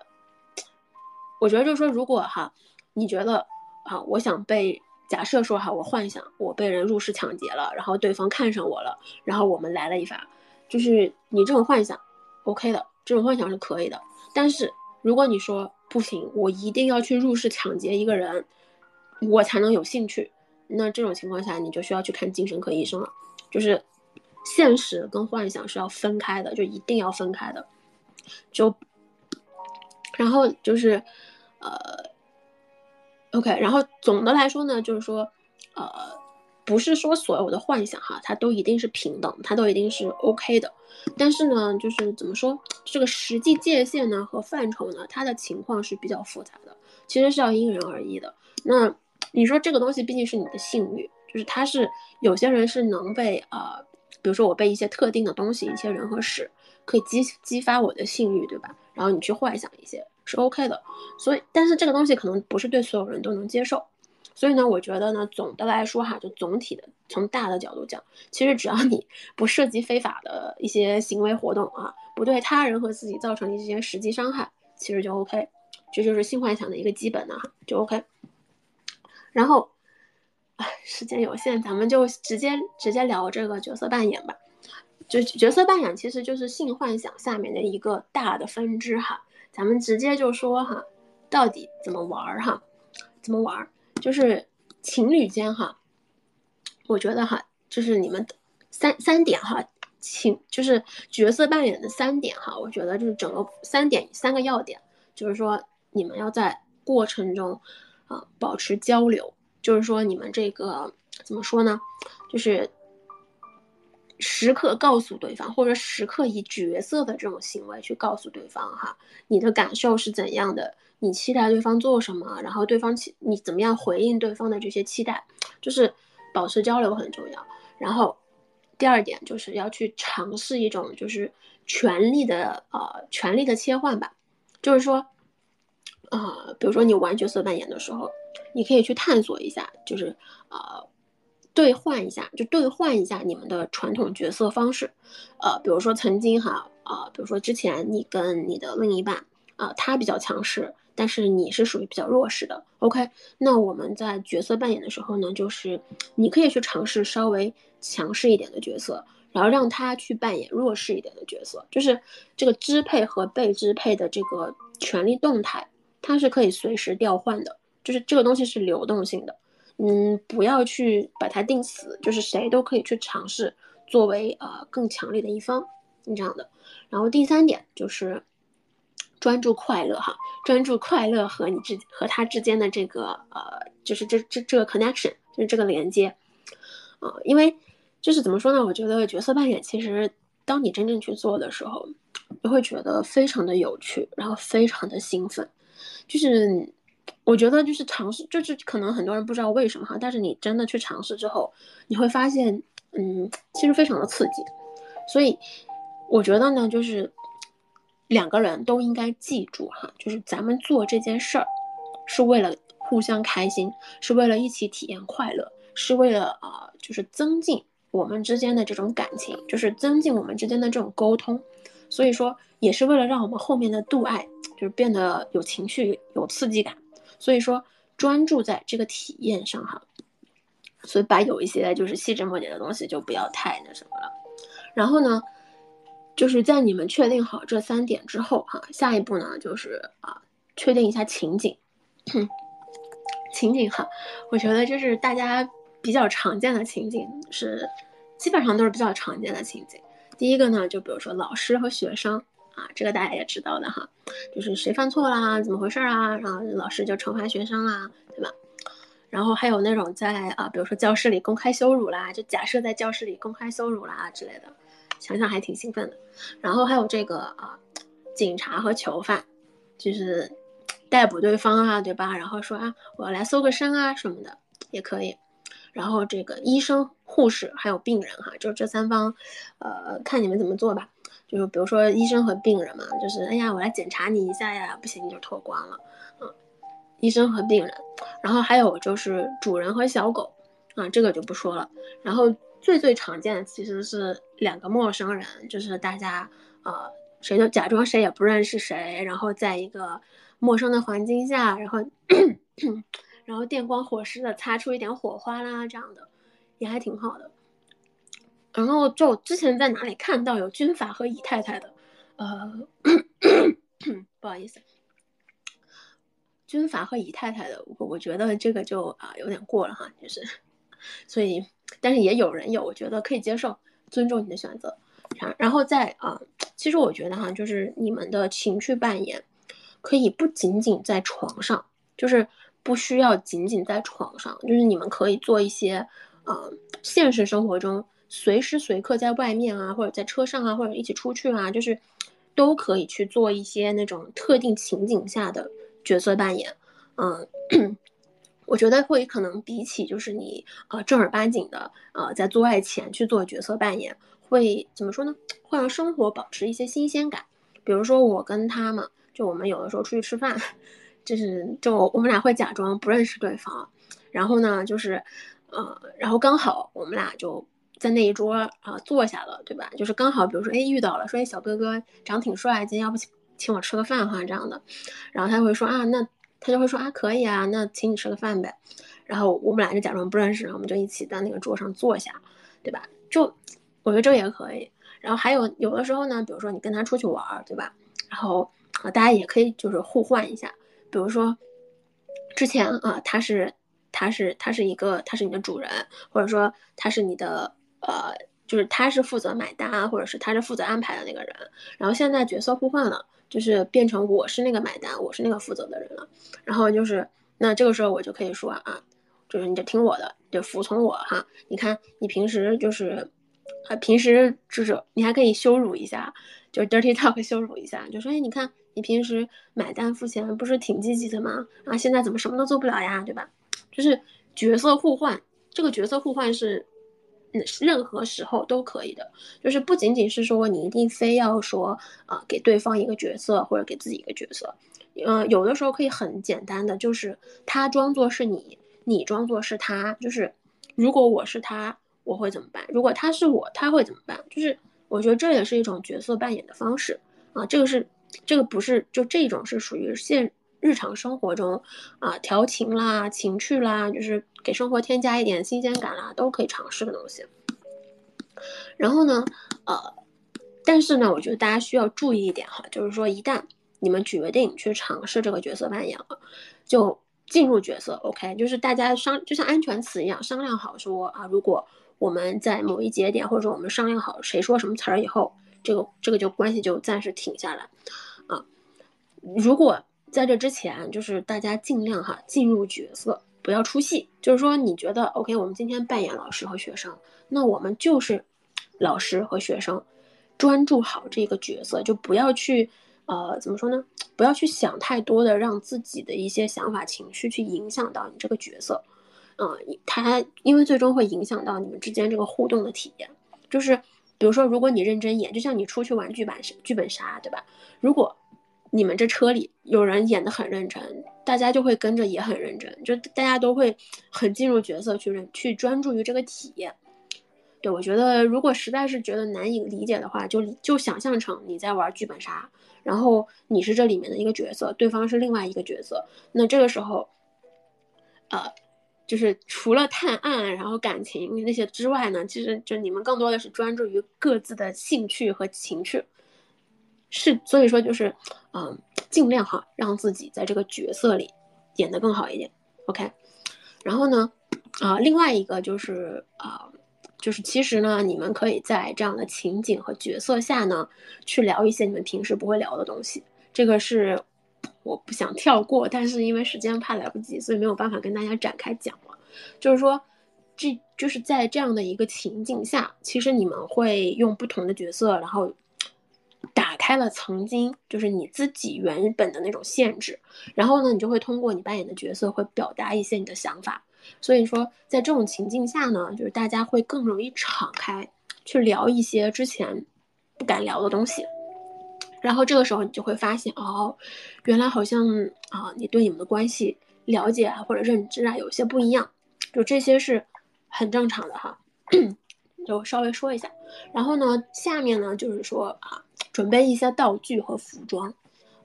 我觉得就是说，如果哈，你觉得啊，我想被。假设说哈，我幻想我被人入室抢劫了，然后对方看上我了，然后我们来了一发，就是你这种幻想，OK 的，这种幻想是可以的。但是如果你说不行，我一定要去入室抢劫一个人，我才能有兴趣，那这种情况下你就需要去看精神科医生了。就是现实跟幻想是要分开的，就一定要分开的。就然后就是呃。OK，然后总的来说呢，就是说，呃，不是说所有的幻想哈，它都一定是平等，它都一定是 OK 的。但是呢，就是怎么说，这个实际界限呢和范畴呢，它的情况是比较复杂的，其实是要因人而异的。那你说这个东西毕竟是你的性欲，就是它是有些人是能被啊，比如说我被一些特定的东西、一些人和事可以激激发我的性欲，对吧？然后你去幻想一些。是 OK 的，所以但是这个东西可能不是对所有人都能接受，所以呢，我觉得呢，总的来说哈，就总体的从大的角度讲，其实只要你不涉及非法的一些行为活动啊，不对他人和自己造成一些实际伤害，其实就 OK，这就是性幻想的一个基本的哈，就 OK。然后，哎，时间有限，咱们就直接直接聊这个角色扮演吧，就角色扮演其实就是性幻想下面的一个大的分支哈。咱们直接就说哈，到底怎么玩儿哈？怎么玩儿？就是情侣间哈，我觉得哈，就是你们三三点哈，情就是角色扮演的三点哈，我觉得就是整个三点三个要点，就是说你们要在过程中啊保持交流，就是说你们这个怎么说呢？就是时刻告诉对方，或者时刻以角色的这种行为去告诉对方哈，你的感受是怎样的，你期待对方做什么，然后对方期你怎么样回应对方的这些期待，就是保持交流很重要。然后第二点就是要去尝试一种就是权力的呃权力的切换吧，就是说，呃，比如说你玩角色扮演的时候，你可以去探索一下，就是呃。兑换一下，就兑换一下你们的传统角色方式，呃，比如说曾经哈，啊，比如说之前你跟你的另一半啊，他比较强势，但是你是属于比较弱势的，OK，那我们在角色扮演的时候呢，就是你可以去尝试稍微强势一点的角色，然后让他去扮演弱势一点的角色，就是这个支配和被支配的这个权力动态，它是可以随时调换的，就是这个东西是流动性的。嗯，不要去把它定死，就是谁都可以去尝试作为呃更强烈的一方，这样的。然后第三点就是专注快乐哈，专注快乐和你之和他之间的这个呃，就是这这这个 connection，就是这个连接啊，因为就是怎么说呢？我觉得角色扮演其实当你真正去做的时候，你会觉得非常的有趣，然后非常的兴奋，就是。我觉得就是尝试，就是可能很多人不知道为什么哈，但是你真的去尝试之后，你会发现，嗯，其实非常的刺激。所以我觉得呢，就是两个人都应该记住哈，就是咱们做这件事儿是为了互相开心，是为了一起体验快乐，是为了啊，就是增进我们之间的这种感情，就是增进我们之间的这种沟通。所以说，也是为了让我们后面的度爱就是变得有情绪、有刺激感。所以说，专注在这个体验上哈，所以把有一些就是细枝末节的东西就不要太那什么了。然后呢，就是在你们确定好这三点之后哈，下一步呢就是啊，确定一下情景。情景哈，我觉得这是大家比较常见的情景，是基本上都是比较常见的情景。第一个呢，就比如说老师和学生。啊，这个大家也知道的哈，就是谁犯错啦，怎么回事啊？然后老师就惩罚学生啦，对吧？然后还有那种在啊，比如说教室里公开羞辱啦，就假设在教室里公开羞辱啦之类的，想想还挺兴奋的。然后还有这个啊，警察和囚犯，就是逮捕对方啊，对吧？然后说啊，我要来搜个身啊什么的也可以。然后这个医生、护士还有病人哈，就这三方，呃，看你们怎么做吧。就是比如说医生和病人嘛，就是哎呀，我来检查你一下呀，不行你就脱光了，嗯，医生和病人，然后还有就是主人和小狗，啊，这个就不说了。然后最最常见的其实是两个陌生人，就是大家呃，谁都假装谁也不认识谁，然后在一个陌生的环境下，然后咳 *coughs* 咳然后电光火石的擦出一点火花啦，这样的也还挺好的。然后就之前在哪里看到有军阀和姨太太的，呃，*coughs* 不好意思，军阀和姨太太的，我我觉得这个就啊有点过了哈，就是，所以但是也有人有，我觉得可以接受，尊重你的选择。然然后再啊，其实我觉得哈，就是你们的情绪扮演可以不仅仅在床上，就是不需要仅仅在床上，就是你们可以做一些呃现实生活中。随时随刻在外面啊，或者在车上啊，或者一起出去啊，就是都可以去做一些那种特定情景下的角色扮演。嗯，*clears throat* 我觉得会可能比起就是你啊正儿八经的呃在做爱前去做角色扮演，会怎么说呢？会让生活保持一些新鲜感。比如说我跟他嘛，就我们有的时候出去吃饭，就是就我们俩会假装不认识对方，然后呢就是呃，然后刚好我们俩就。在那一桌啊坐下了，对吧？就是刚好，比如说，哎，遇到了，说，哎，小哥哥长挺帅，今天要不请请我吃个饭哈，这样的。然后他会说啊，那他就会说啊，可以啊，那请你吃个饭呗。然后我们俩就假装不认识，然后我们就一起在那个桌上坐下，对吧？就我觉得这也可以。然后还有有的时候呢，比如说你跟他出去玩，对吧？然后啊，大家也可以就是互换一下，比如说之前啊，他是他是他是一个他是你的主人，或者说他是你的。呃，就是他是负责买单，或者是他是负责安排的那个人。然后现在角色互换了，就是变成我是那个买单，我是那个负责的人了。然后就是那这个时候我就可以说啊，就是你就听我的，就服从我哈。你看你平时就是啊，平时就是你还可以羞辱一下，就是 dirty talk 羞辱一下，就说哎，你看你平时买单付钱不是挺积极的吗？啊，现在怎么什么都做不了呀，对吧？就是角色互换，这个角色互换是，嗯，任何时候都可以的，就是不仅仅是说你一定非要说啊给对方一个角色或者给自己一个角色，嗯，有的时候可以很简单的，就是他装作是你，你装作是他，就是如果我是他。我会怎么办？如果他是我，他会怎么办？就是我觉得这也是一种角色扮演的方式啊。这个是，这个不是，就这种是属于现日常生活中啊调情啦、情趣啦，就是给生活添加一点新鲜感啦，都可以尝试的东西。然后呢，呃，但是呢，我觉得大家需要注意一点哈，就是说一旦你们决定去尝试这个角色扮演了，就进入角色，OK，就是大家商就像安全词一样，商量好说啊，如果。我们在某一节点，或者我们商量好谁说什么词儿以后，这个这个就关系就暂时停下来，啊，如果在这之前，就是大家尽量哈进入角色，不要出戏。就是说，你觉得 OK，我们今天扮演老师和学生，那我们就是老师和学生，专注好这个角色，就不要去呃怎么说呢？不要去想太多的，让自己的一些想法情绪去影响到你这个角色。嗯，它因为最终会影响到你们之间这个互动的体验，就是比如说，如果你认真演，就像你出去玩剧本，剧本杀，对吧？如果你们这车里有人演的很认真，大家就会跟着也很认真，就大家都会很进入角色去认去专注于这个体验。对我觉得，如果实在是觉得难以理解的话，就就想象成你在玩剧本杀，然后你是这里面的一个角色，对方是另外一个角色，那这个时候，呃。就是除了探案，然后感情那些之外呢，其实就你们更多的是专注于各自的兴趣和情趣，是所以说就是，嗯，尽量哈让自己在这个角色里演得更好一点，OK。然后呢，啊，另外一个就是啊，就是其实呢，你们可以在这样的情景和角色下呢，去聊一些你们平时不会聊的东西，这个是。我不想跳过，但是因为时间怕来不及，所以没有办法跟大家展开讲了。就是说，这就是在这样的一个情境下，其实你们会用不同的角色，然后打开了曾经就是你自己原本的那种限制，然后呢，你就会通过你扮演的角色会表达一些你的想法。所以说，在这种情境下呢，就是大家会更容易敞开去聊一些之前不敢聊的东西。然后这个时候你就会发现，哦，原来好像啊，你对你们的关系了解啊或者认知啊有些不一样，就这些是很正常的哈，*clears throat* 就稍微说一下。然后呢，下面呢就是说啊，准备一些道具和服装。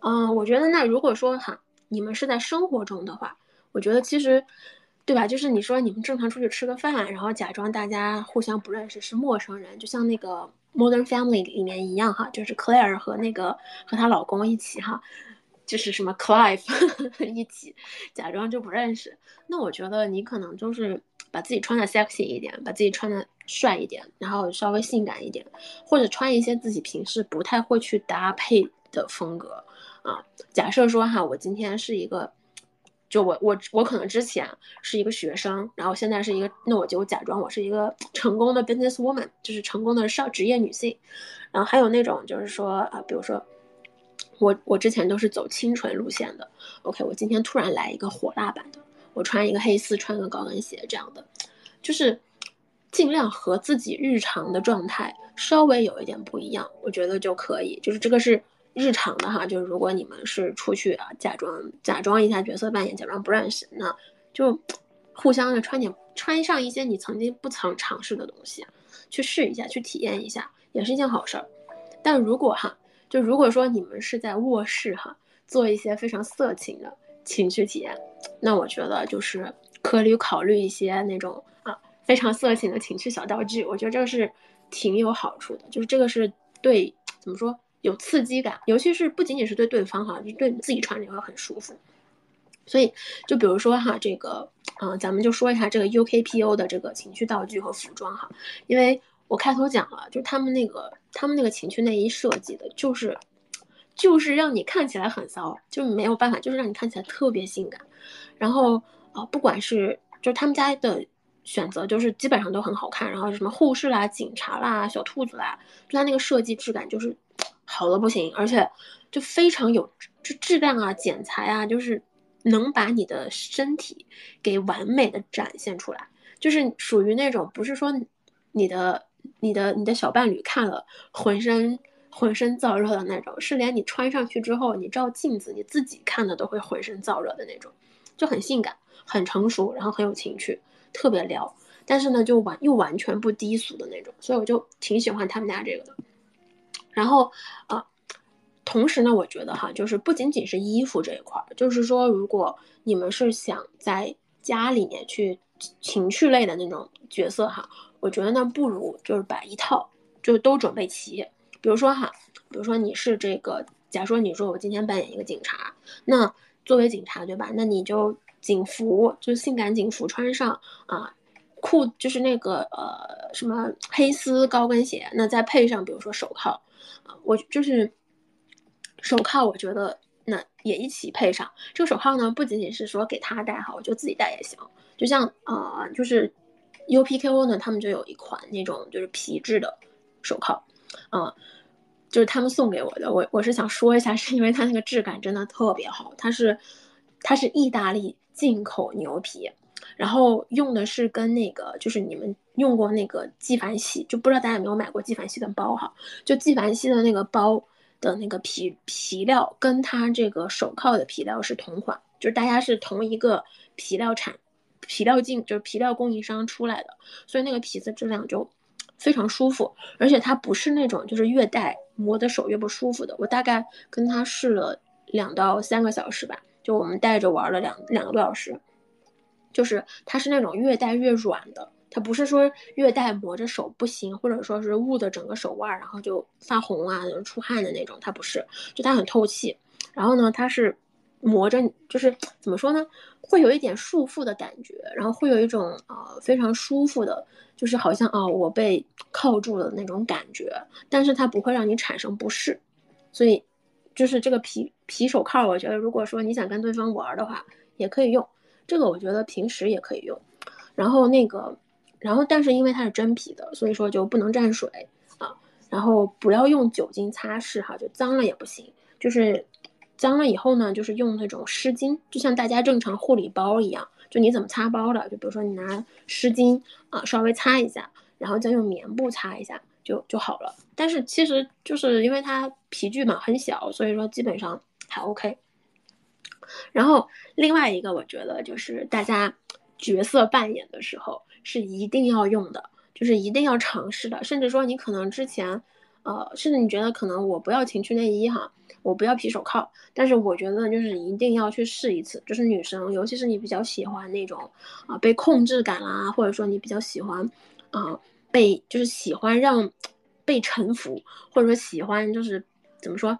嗯，我觉得那如果说哈，你们是在生活中的话，我觉得其实，对吧？就是你说你们正常出去吃个饭，然后假装大家互相不认识是陌生人，就像那个。Modern Family 里面一样哈，就是 Claire 和那个和她老公一起哈，就是什么 Clive *laughs* 一起假装就不认识。那我觉得你可能就是把自己穿的 sexy 一点，把自己穿的帅一点，然后稍微性感一点，或者穿一些自己平时不太会去搭配的风格啊。假设说哈，我今天是一个。就我我我可能之前是一个学生，然后现在是一个，那我就假装我是一个 *tsk* 成功的 business woman，就是成功的少职业女性。然后还有那种就是说啊，比如说我我之前都是走清纯路线的，OK，我今天突然来一个火辣版的，我穿一个黑丝，穿个高跟鞋这样的，就是尽量和自己日常的状态稍微有一点不一样，我觉得就可以，就是这个是。日常的哈，就是如果你们是出去啊，假装假装一下角色扮演，假装不认识，那就互相的穿点穿上一些你曾经不曾尝试的东西，去试一下，去体验一下，也是一件好事儿。但如果哈，就如果说你们是在卧室哈，做一些非常色情的情绪体验，那我觉得就是可以考虑一些那种啊非常色情的情趣小道具，我觉得这个是挺有好处的，就是这个是对怎么说？有刺激感，尤其是不仅仅是对对方哈，就对你自己穿着也会很舒服。所以，就比如说哈，这个，嗯，咱们就说一下这个 UKPO 的这个情趣道具和服装哈，因为我开头讲了，就他们那个他们那个情趣内衣设计的，就是就是让你看起来很骚，就没有办法，就是让你看起来特别性感。然后啊，不管是就他们家的选择就是基本上都很好看，然后什么护士啦、警察啦、小兔子啦，就它那个设计质感就是好的不行，而且就非常有就质量啊、剪裁啊，就是能把你的身体给完美的展现出来，就是属于那种不是说你的、你的、你的小伴侣看了浑身浑身燥热的那种，是连你穿上去之后，你照镜子你自己看的都会浑身燥热的那种，就很性感、很成熟，然后很有情趣。特别撩，但是呢，就完又完全不低俗的那种，所以我就挺喜欢他们家这个的。然后，呃，同时呢，我觉得哈，就是不仅仅是衣服这一块儿，就是说，如果你们是想在家里面去情趣类的那种角色哈，我觉得呢，不如就是把一套就都准备齐。比如说哈，比如说你是这个，假如说你说我今天扮演一个警察，那作为警察对吧？那你就。警服就性感警服穿上啊，裤就是那个呃什么黑丝高跟鞋，那再配上比如说手铐，我就是手铐，我觉得那也一起配上。这个手铐呢，不仅仅是说给他戴哈，我就自己戴也行。就像啊，就是 UPKO 呢，他们就有一款那种就是皮质的手铐，啊，就是他们送给我的。我我是想说一下，是因为它那个质感真的特别好，它是它是意大利。进口牛皮，然后用的是跟那个，就是你们用过那个纪梵希，就不知道大家有没有买过纪梵希的包哈？就纪梵希的那个包的那个皮皮料，跟它这个手铐的皮料是同款，就是大家是同一个皮料产皮料进，就是皮料供应商出来的，所以那个皮子质量就非常舒服，而且它不是那种就是越戴磨的手越不舒服的。我大概跟它试了两到三个小时吧。就我们戴着玩了两两个多小时，就是它是那种越戴越软的，它不是说越戴磨着手不行，或者说是捂的整个手腕然后就发红啊、出汗的那种，它不是，就它很透气。然后呢，它是磨着，就是怎么说呢，会有一点束缚的感觉，然后会有一种啊非常舒服的，就是好像啊我被铐住了那种感觉，但是它不会让你产生不适，所以。就是这个皮皮手铐，我觉得如果说你想跟对方玩的话，也可以用这个。我觉得平时也可以用。然后那个，然后但是因为它是真皮的，所以说就不能沾水啊。然后不要用酒精擦拭哈，就脏了也不行。就是脏了以后呢，就是用那种湿巾，就像大家正常护理包一样，就你怎么擦包的，就比如说你拿湿巾啊稍微擦一下，然后再用棉布擦一下。就就好了，但是其实就是因为它皮具嘛很小，所以说基本上还 OK。然后另外一个我觉得就是大家角色扮演的时候是一定要用的，就是一定要尝试的，甚至说你可能之前，呃，甚至你觉得可能我不要情趣内衣哈，我不要皮手铐，但是我觉得就是一定要去试一次，就是女生，尤其是你比较喜欢那种啊被控制感啦，或者说你比较喜欢啊。被就是喜欢让被臣服，或者说喜欢就是怎么说，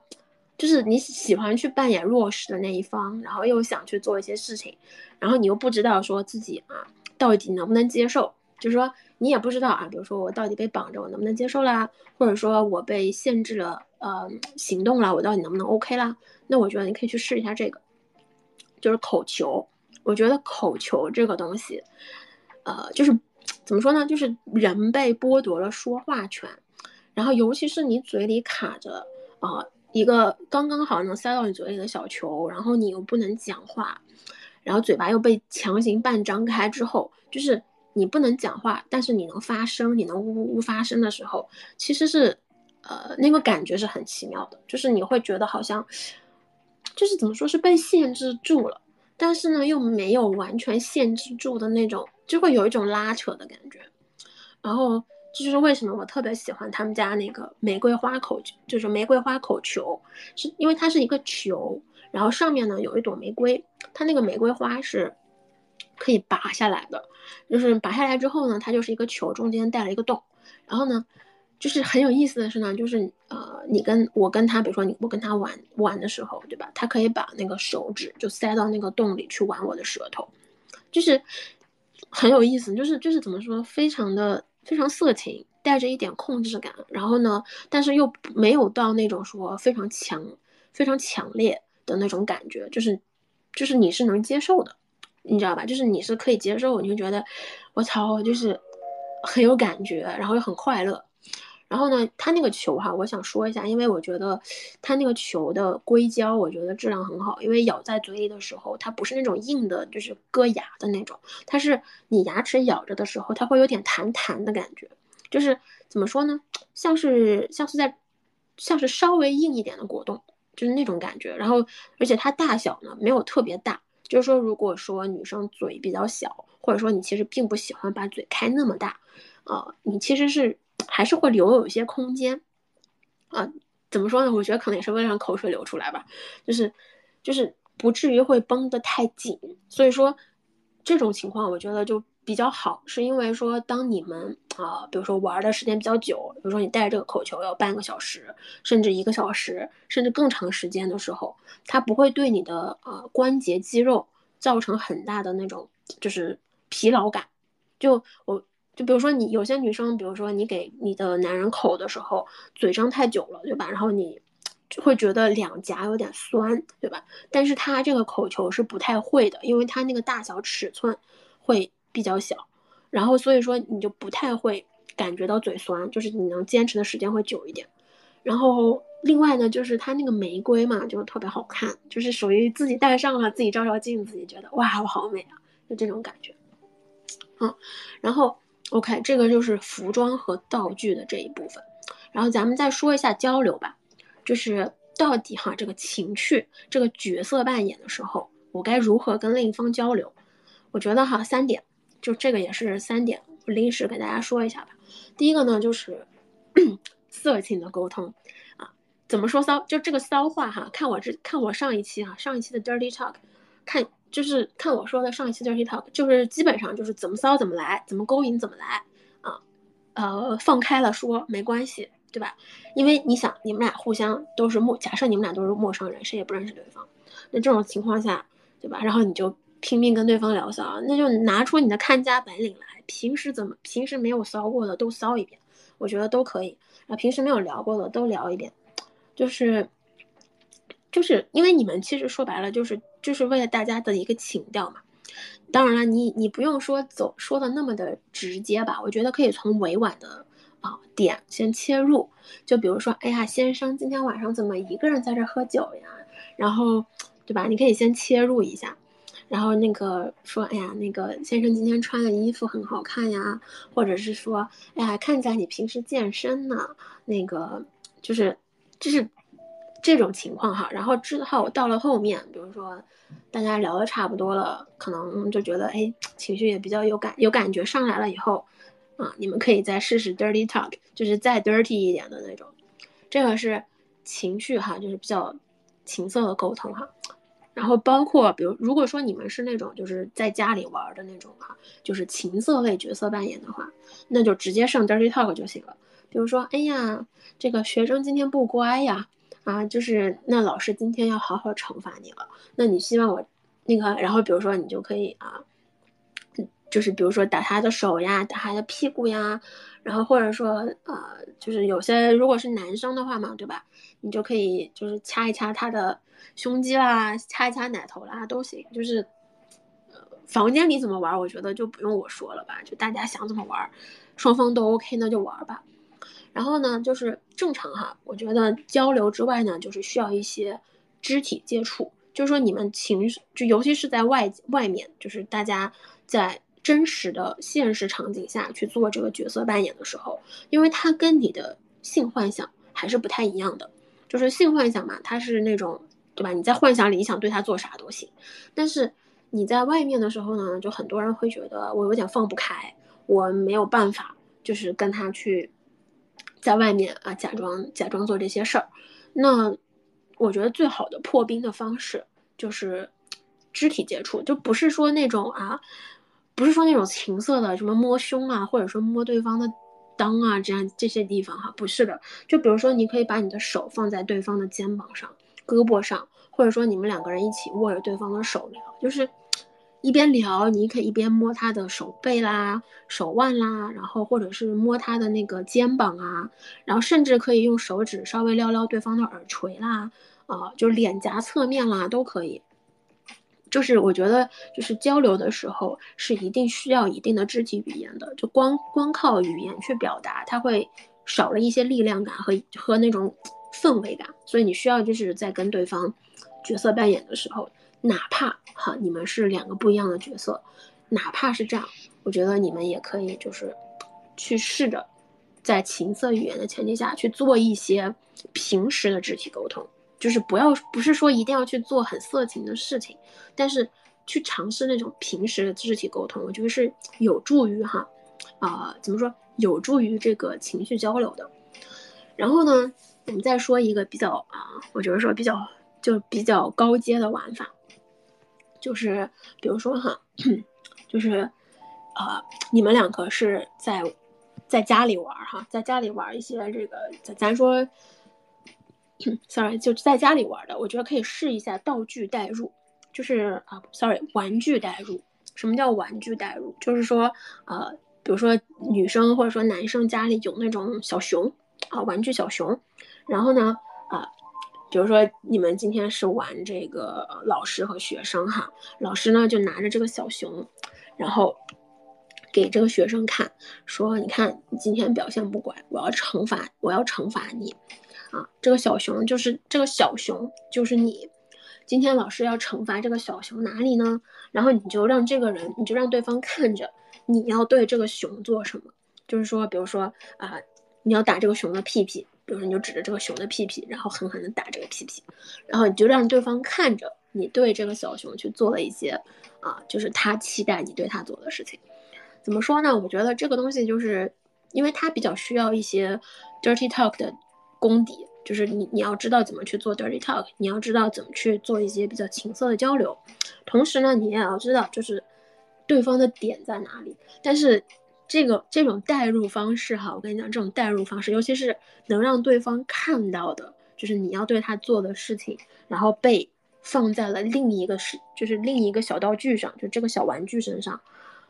就是你喜欢去扮演弱势的那一方，然后又想去做一些事情，然后你又不知道说自己啊到底能不能接受，就是说你也不知道啊，比如说我到底被绑着，我能不能接受啦，或者说我被限制了呃行动了，我到底能不能 OK 啦？那我觉得你可以去试一下这个，就是口球，我觉得口球这个东西，呃，就是。怎么说呢？就是人被剥夺了说话权，然后尤其是你嘴里卡着啊一个刚刚好能塞到你嘴里的小球，然后你又不能讲话，然后嘴巴又被强行半张开之后，就是你不能讲话，但是你能发声，你能呜呜呜发声的时候，其实是呃那个感觉是很奇妙的，就是你会觉得好像就是怎么说是被限制住了，但是呢又没有完全限制住的那种。就会有一种拉扯的感觉，然后这就是为什么我特别喜欢他们家那个玫瑰花口，就是玫瑰花口球，是因为它是一个球，然后上面呢有一朵玫瑰，它那个玫瑰花是可以拔下来的，就是拔下来之后呢，它就是一个球，中间带了一个洞，然后呢，就是很有意思的是呢，就是呃，你跟我跟他，比如说你我跟他玩玩的时候，对吧？他可以把那个手指就塞到那个洞里去玩我的舌头，就是。很有意思，就是就是怎么说，非常的非常色情，带着一点控制感，然后呢，但是又没有到那种说非常强、非常强烈的那种感觉，就是就是你是能接受的，你知道吧？就是你是可以接受，你就觉得我操，就是很有感觉，然后又很快乐。然后呢，他那个球哈，我想说一下，因为我觉得他那个球的硅胶，我觉得质量很好，因为咬在嘴里的时候，它不是那种硬的，就是硌牙的那种，它是你牙齿咬着的时候，它会有点弹弹的感觉，就是怎么说呢，像是像是在，像是稍微硬一点的果冻，就是那种感觉。然后，而且它大小呢没有特别大，就是说，如果说女生嘴比较小，或者说你其实并不喜欢把嘴开那么大，啊，你其实是。还是会留有一些空间，啊，怎么说呢？我觉得可能也是为了让口水流出来吧，就是，就是不至于会绷得太紧。所以说，这种情况我觉得就比较好，是因为说当你们啊，比如说玩的时间比较久，比如说你带这个口球要半个小时，甚至一个小时，甚至更长时间的时候，它不会对你的啊关节肌肉造成很大的那种就是疲劳感。就我。就比如说你有些女生，比如说你给你的男人口的时候，嘴张太久了，对吧？然后你就会觉得两颊有点酸，对吧？但是它这个口球是不太会的，因为它那个大小尺寸会比较小，然后所以说你就不太会感觉到嘴酸，就是你能坚持的时间会久一点。然后另外呢，就是它那个玫瑰嘛，就特别好看，就是属于自己戴上了，自己照照镜子，也觉得哇，我好美啊，就这种感觉。嗯，然后。OK，这个就是服装和道具的这一部分，然后咱们再说一下交流吧，就是到底哈这个情趣这个角色扮演的时候，我该如何跟另一方交流？我觉得哈三点，就这个也是三点，我临时给大家说一下吧。第一个呢就是 *coughs* 色情的沟通啊，怎么说骚？就这个骚话哈，看我这看我上一期哈上一期的 Dirty Talk，看。就是看我说的上一期 dirty talk，就是基本上就是怎么骚怎么来，怎么勾引怎么来啊，呃，放开了说没关系，对吧？因为你想，你们俩互相都是陌，假设你们俩都是陌生人，谁也不认识对方，那这种情况下，对吧？然后你就拼命跟对方聊骚，那就拿出你的看家本领来，平时怎么平时没有骚过的都骚一遍，我觉得都可以啊，平时没有聊过的都聊一遍，就是。就是因为你们其实说白了就是就是为了大家的一个情调嘛，当然了，你你不用说走说的那么的直接吧，我觉得可以从委婉的啊点先切入，就比如说，哎呀，先生今天晚上怎么一个人在这喝酒呀？然后，对吧？你可以先切入一下，然后那个说，哎呀，那个先生今天穿的衣服很好看呀，或者是说，哎呀，看起来你平时健身呢，那个就是就是。这种情况哈，然后之后到了后面，比如说大家聊的差不多了，可能就觉得哎情绪也比较有感有感觉上来了以后，啊，你们可以再试试 dirty talk，就是再 dirty 一点的那种，这个是情绪哈，就是比较情色的沟通哈。然后包括比如如果说你们是那种就是在家里玩的那种哈，就是情色类角色扮演的话，那就直接上 dirty talk 就行了。比如说，哎呀，这个学生今天不乖呀。啊，就是那老师今天要好好惩罚你了。那你希望我那个，然后比如说你就可以啊，就是比如说打他的手呀，打他的屁股呀，然后或者说呃，就是有些如果是男生的话嘛，对吧？你就可以就是掐一掐他的胸肌啦，掐一掐奶头啦，都行。就是呃，房间里怎么玩，我觉得就不用我说了吧，就大家想怎么玩，双方都 OK，那就玩吧。然后呢，就是正常哈，我觉得交流之外呢，就是需要一些肢体接触。就是说，你们情绪，就尤其是在外外面，就是大家在真实的现实场景下去做这个角色扮演的时候，因为它跟你的性幻想还是不太一样的。就是性幻想嘛，它是那种，对吧？你在幻想里，你想对他做啥都行。但是你在外面的时候呢，就很多人会觉得我有点放不开，我没有办法，就是跟他去。在外面啊，假装假装做这些事儿，那我觉得最好的破冰的方式就是肢体接触，就不是说那种啊，不是说那种情色的什么摸胸啊，或者说摸对方的裆啊，这样这些地方哈，不是的。就比如说，你可以把你的手放在对方的肩膀上、胳膊上，或者说你们两个人一起握着对方的手聊，就是。一边聊，你可以一边摸他的手背啦、手腕啦，然后或者是摸他的那个肩膀啊，然后甚至可以用手指稍微撩撩对方的耳垂啦，啊，就是脸颊侧面啦都可以。就是我觉得，就是交流的时候是一定需要一定的肢体语言的，就光光靠语言去表达，它会少了一些力量感和和那种氛围感。所以你需要就是在跟对方角色扮演的时候，哪怕哈你们是两个不一样的角色，哪怕是这样，我觉得你们也可以就是去试着在情色语言的前提下去做一些平时的肢体沟通。就是不要，不是说一定要去做很色情的事情，但是去尝试那种平时的肢体沟通，我觉得是有助于哈，啊，怎么说，有助于这个情绪交流的。然后呢，我们再说一个比较啊，我觉得说比较就比较高阶的玩法，就是比如说哈，*clears throat* 就是啊，你们两个是在在家里玩哈，在家里玩一些这个，咱咱说。sorry，就在家里玩的，我觉得可以试一下道具代入，就是啊，sorry，玩具代入。什么叫玩具代入？就是说，呃，比如说女生或者说男生家里有那种小熊啊，玩具小熊，然后呢，啊，比如说你们今天是玩这个老师和学生哈，老师呢就拿着这个小熊，然后给这个学生看，说，你看你今天表现不乖，我要惩罚，我要惩罚你。啊，这个小熊就是这个小熊就是你，今天老师要惩罚这个小熊哪里呢？然后你就让这个人，你就让对方看着你要对这个熊做什么，就是说，比如说啊，你要打这个熊的屁屁，比如说你就指着这个熊的屁屁，然后狠狠的打这个屁屁，然后你就让对方看着你对这个小熊去做了一些啊，就是他期待你对他做的事情。怎么说呢？我觉得这个东西就是因为它比较需要一些 dirty talk 的。功底就是你，你要知道怎么去做 dirty talk，你要知道怎么去做一些比较情色的交流，同时呢，你也要知道就是对方的点在哪里。但是这个这种代入方式哈，我跟你讲，这种代入方式，尤其是能让对方看到的，就是你要对他做的事情，然后被放在了另一个是，就是另一个小道具上，就这个小玩具身上，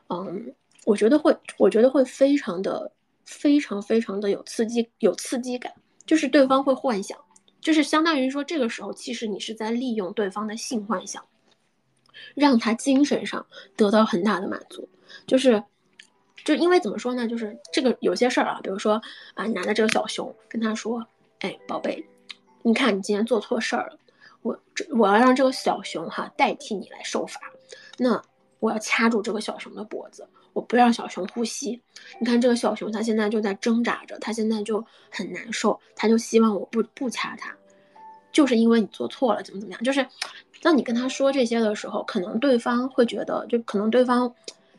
嗯，我觉得会，我觉得会非常的，非常非常的有刺激，有刺激感。就是对方会幻想，就是相当于说，这个时候其实你是在利用对方的性幻想，让他精神上得到很大的满足。就是，就因为怎么说呢？就是这个有些事儿啊，比如说啊，你拿着这个小熊跟他说：“哎，宝贝，你看你今天做错事儿了，我这我要让这个小熊哈代替你来受罚。那我要掐住这个小熊的脖子。”我不让小熊呼吸，你看这个小熊，它现在就在挣扎着，它现在就很难受，它就希望我不不掐它，就是因为你做错了，怎么怎么样？就是当你跟他说这些的时候，可能对方会觉得，就可能对方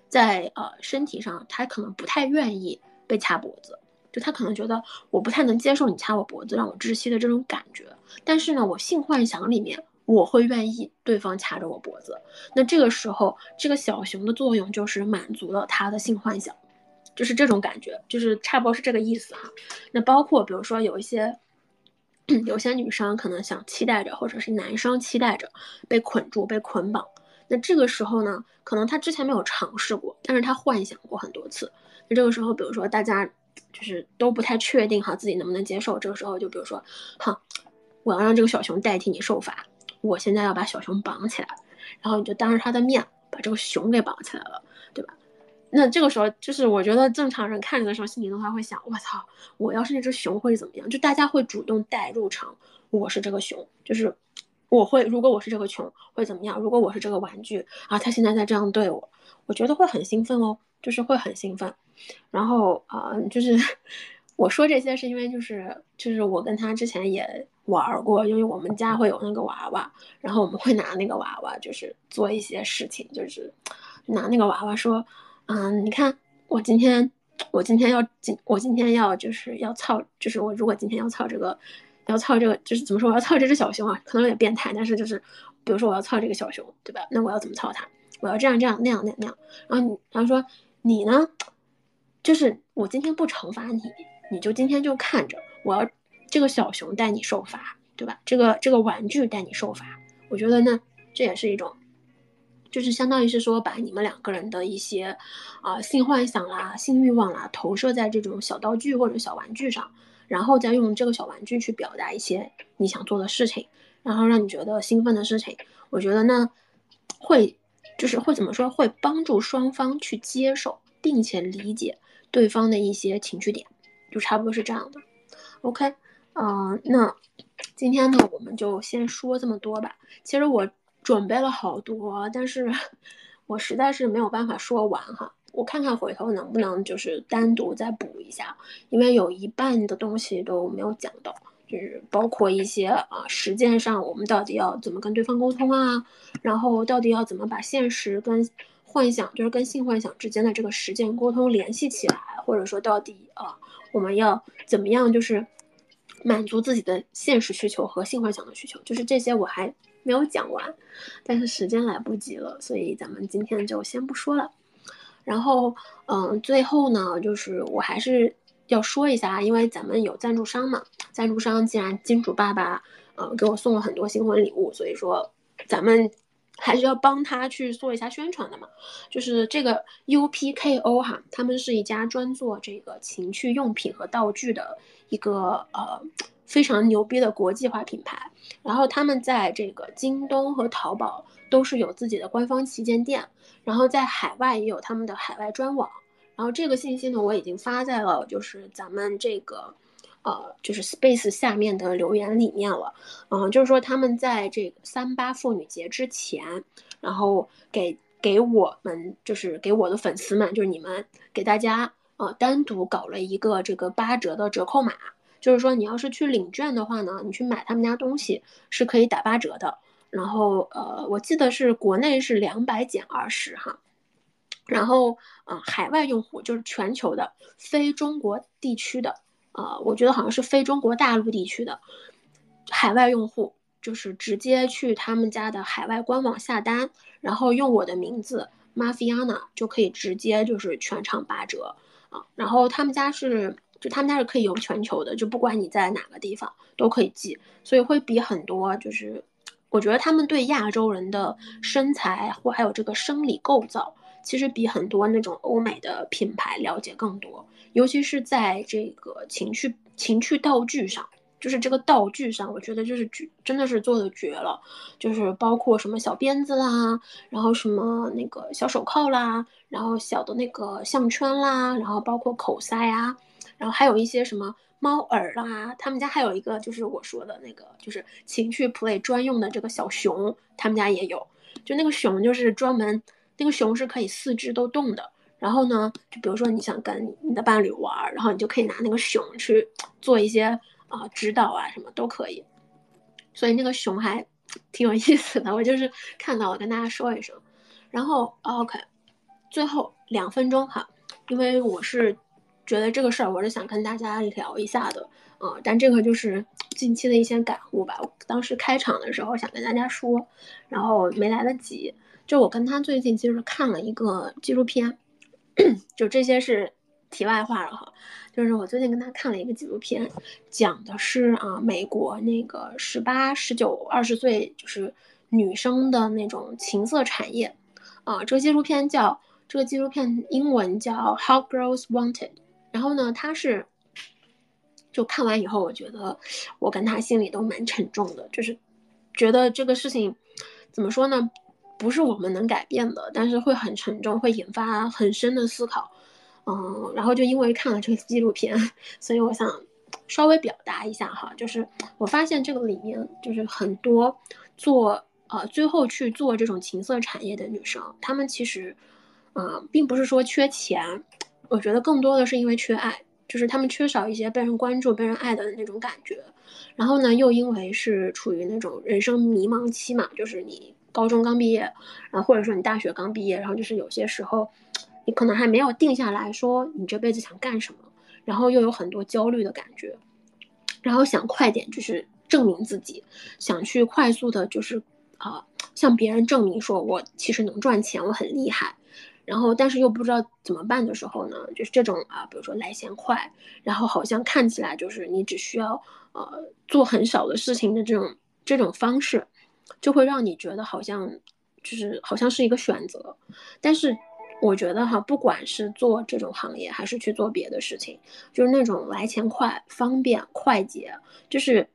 在呃身体上，他可能不太愿意被掐脖子，就他可能觉得我不太能接受你掐我脖子让我窒息的这种感觉，但是呢，我性幻想里面。我会愿意对方掐着我脖子，那这个时候，这个小熊的作用就是满足了他的性幻想，就是这种感觉，就是差不多是这个意思哈。那包括比如说有一些，*clears throat* 有些女生可能想期待着，或者是男生期待着被捆住、被捆绑，那这个时候呢，可能他之前没有尝试过，但是他幻想过很多次。那这个时候，比如说大家就是都不太确定哈自己能不能接受，这个时候就比如说，哈，我要让这个小熊代替你受罚。我现在要把小熊绑起来，然后你就当着他的面把这个熊给绑起来了，对吧？那这个时候，就是我觉得正常人看着的时候，心里的话会想：我操，我要是那只熊会怎么样？就大家会主动代入成我是这个熊，就是我会，如果我是这个熊会怎么样？如果我是这个玩具啊，他现在在这样对我，我觉得会很兴奋哦，就是会很兴奋。然后啊，就是 *laughs* 我说这些是因为就是就是我跟他之前也。玩过，因为我们家会有那个娃娃，然后我们会拿那个娃娃，就是做一些事情，就是拿那个娃娃说，嗯，你看我今天，我今天要今，我今天要就是要操，就是我如果今天要操这个，要操这个，就是怎么说，我要操这只小熊啊，可能有点变态，但是就是，比如说我要操这个小熊，对吧？那我要怎么操它？我要这样这样那样那样那样，然后你，然后说你呢，就是我今天不惩罚你，你就今天就看着我要。这个小熊带你受罚，对吧？这个这个玩具带你受罚，我觉得呢，这也是一种，就是相当于是说把你们两个人的一些啊性幻想啦、性欲望啦投射在这种小道具或者小玩具上，然后再用这个小玩具去表达一些你想做的事情，然后让你觉得兴奋的事情。我觉得呢，会就是会怎么说？会帮助双方去接受并且理解对方的一些情绪点，就差不多是这样的。OK，嗯，那今天呢，我们就先说这么多吧。其实我准备了好多，但是 *laughs* 我实在是没有办法说完哈。我看看回头能不能就是单独再补一下，因为有一半的东西都没有讲到。就是包括一些啊，实践上我们到底要怎么跟对方沟通啊？然后到底要怎么把现实跟幻想，就是跟性幻想之间的这个实践沟通联系起来？或者说到底啊，我们要怎么样就是满足自己的现实需求和性幻想的需求？就是这些我还没有讲完，但是时间来不及了，所以咱们今天就先不说了。然后嗯，最后呢，就是我还是。要说一下，因为咱们有赞助商嘛，赞助商既然金主爸爸呃给我送了很多新婚礼物，所以说咱们还是要帮他去做一下宣传的嘛。就是这个 UPKO 哈，他们是一家专做这个情趣用品和道具的一个呃非常牛逼的国际化品牌。然后他们在这个京东和淘宝都是有自己的官方旗舰店，然后在海外也有他们的海外专网。然后这个信息呢，我已经发在了就是咱们这个，呃，就是 Space 下面的留言里面了。嗯，就是说他们在这个三八妇女节之前，然后给给我们，就是给我的粉丝们，就是你们给大家，呃，单独搞了一个这个八折的折扣码。就是说你要是去领券的话呢，你去买他们家东西是可以打八折的。然后，呃，我记得是国内是两百减二十哈。然后，呃，海外用户就是全球的非中国地区的，呃，我觉得好像是非中国大陆地区的海外用户，就是直接去他们家的海外官网下单，然后用我的名字 Mafiana 就可以直接就是全场八折啊。然后他们家是，就他们家是可以邮全球的，就不管你在哪个地方都可以寄，所以会比很多就是，我觉得他们对亚洲人的身材或还有这个生理构造。其实比很多那种欧美的品牌了解更多，尤其是在这个情趣情趣道具上，就是这个道具上，我觉得就是绝，真的是做的绝了。就是包括什么小鞭子啦，然后什么那个小手铐啦，然后小的那个项圈啦，然后包括口塞啊，然后还有一些什么猫耳啦，他们家还有一个就是我说的那个就是情趣 play 专用的这个小熊，他们家也有，就那个熊就是专门。那个熊是可以四肢都动的，然后呢，就比如说你想跟你的伴侣玩，然后你就可以拿那个熊去做一些啊指导啊什么都可以，所以那个熊还挺有意思的，我就是看到了跟大家说一声，然后 OK，最后两分钟哈，因为我是觉得这个事儿我是想跟大家聊一下的，嗯，但这个就是近期的一些感悟吧，当时开场的时候想跟大家说，然后没来得及。就我跟他最近其实看了一个纪录片，*clears throat* 就这些是题外话了哈。就是我最近跟他看了一个纪录片，讲的是啊美国那个十八、十九、二十岁就是女生的那种情色产业啊。这个纪录片叫这个纪录片英文叫《How Girls Wanted》。然后呢，他是就看完以后，我觉得我跟他心里都蛮沉重的，就是觉得这个事情怎么说呢？不是我们能改变的，但是会很沉重，会引发很深的思考，嗯，然后就因为看了这个纪录片，所以我想稍微表达一下哈，就是我发现这个里面就是很多做呃最后去做这种情色产业的女生，她们其实，嗯，并不是说缺钱，我觉得更多的是因为缺爱，就是他们缺少一些被人关注、被人爱的那种感觉，然后呢，又因为是处于那种人生迷茫期嘛，就是你。高中刚毕业，然后或者说你大学刚毕业，然后就是有些时候，你可能还没有定下来说你这辈子想干什么，然后又有很多焦虑的感觉，然后想快点就是证明自己，想去快速的就是啊向别人证明说我其实能赚钱，我很厉害，然后但是又不知道怎么办的时候呢，就是这种啊，比如说来钱快，然后好像看起来就是你只需要呃做很少的事情的这种这种方式。就会让你觉得好像，就是好像是一个选择，但是我觉得哈，不管是做这种行业还是去做别的事情，就是那种来钱快、方便、快捷，就是，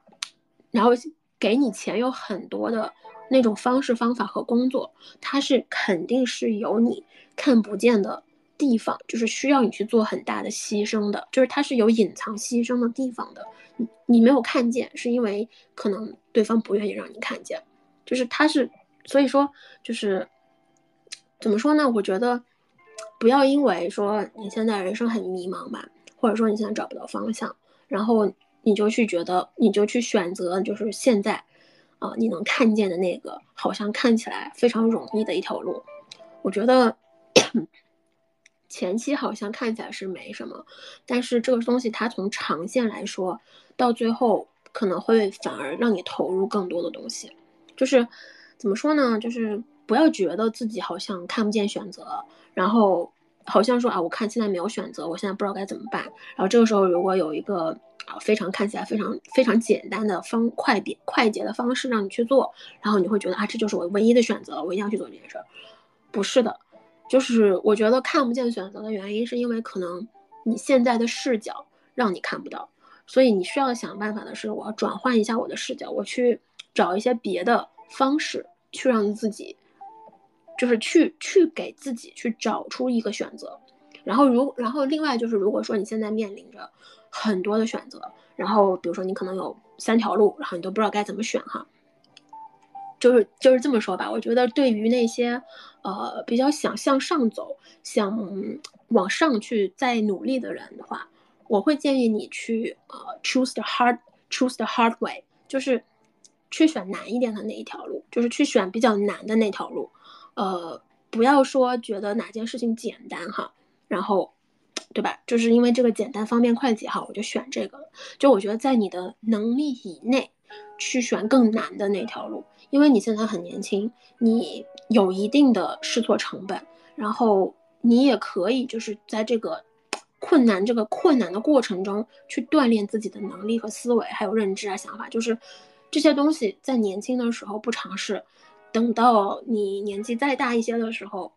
然后给你钱有很多的那种方式方法和工作，它是肯定是有你看不见的地方，就是需要你去做很大的牺牲的，就是它是有隐藏牺牲的地方的。你你没有看见，是因为可能对方不愿意让你看见，就是他是，所以说就是怎么说呢？我觉得不要因为说你现在人生很迷茫吧，或者说你现在找不到方向，然后你就去觉得你就去选择就是现在啊你能看见的那个好像看起来非常容易的一条路，我觉得。*clears throat* 前期好像看起来是没什么，但是这个东西它从长线来说，到最后可能会反而让你投入更多的东西。就是怎么说呢？就是不要觉得自己好像看不见选择，然后好像说啊，我看现在没有选择，我现在不知道该怎么办。然后这个时候如果有一个啊非常看起来非常非常简单的方快捷快捷的方式让你去做，然后你会觉得啊这就是我唯一的选择，我一定要去做这件事儿。不是的。就是我觉得看不见选择的原因，是因为可能你现在的视角让你看不到，所以你需要想办法的是，我要转换一下我的视角，我去找一些别的方式，去让自己，就是去去给自己去找出一个选择。然后如然后另外就是，如果说你现在面临着很多的选择，然后比如说你可能有三条路，然后你都不知道该怎么选哈。就是就是这么说吧，我觉得对于那些，呃，比较想向上走、想往上去再努力的人的话，我会建议你去呃，choose the hard，choose the hard way，就是去选难一点的那一条路，就是去选比较难的那条路，呃，不要说觉得哪件事情简单哈，然后，对吧？就是因为这个简单、方便、快捷哈，我就选这个。就我觉得在你的能力以内。去选更难的那条路，因为你现在很年轻，你有一定的试错成本，然后你也可以就是在这个困难这个困难的过程中去锻炼自己的能力和思维，还有认知啊想法，就是这些东西在年轻的时候不尝试，等到你年纪再大一些的时候，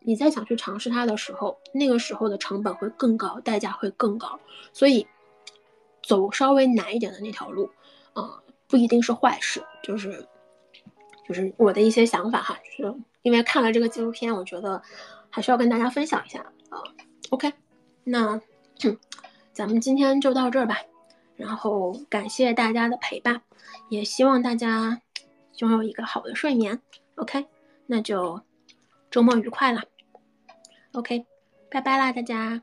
你再想去尝试它的时候，那个时候的成本会更高，代价会更高，所以走稍微难一点的那条路，啊。不一定是坏事，就是，就是我的一些想法哈，就是因为看了这个纪录片，我觉得还是要跟大家分享一下啊。OK，那咱们今天就到这儿吧，然后感谢大家的陪伴，也希望大家拥有一个好的睡眠。OK，那就周末愉快了。OK，拜拜啦，大家。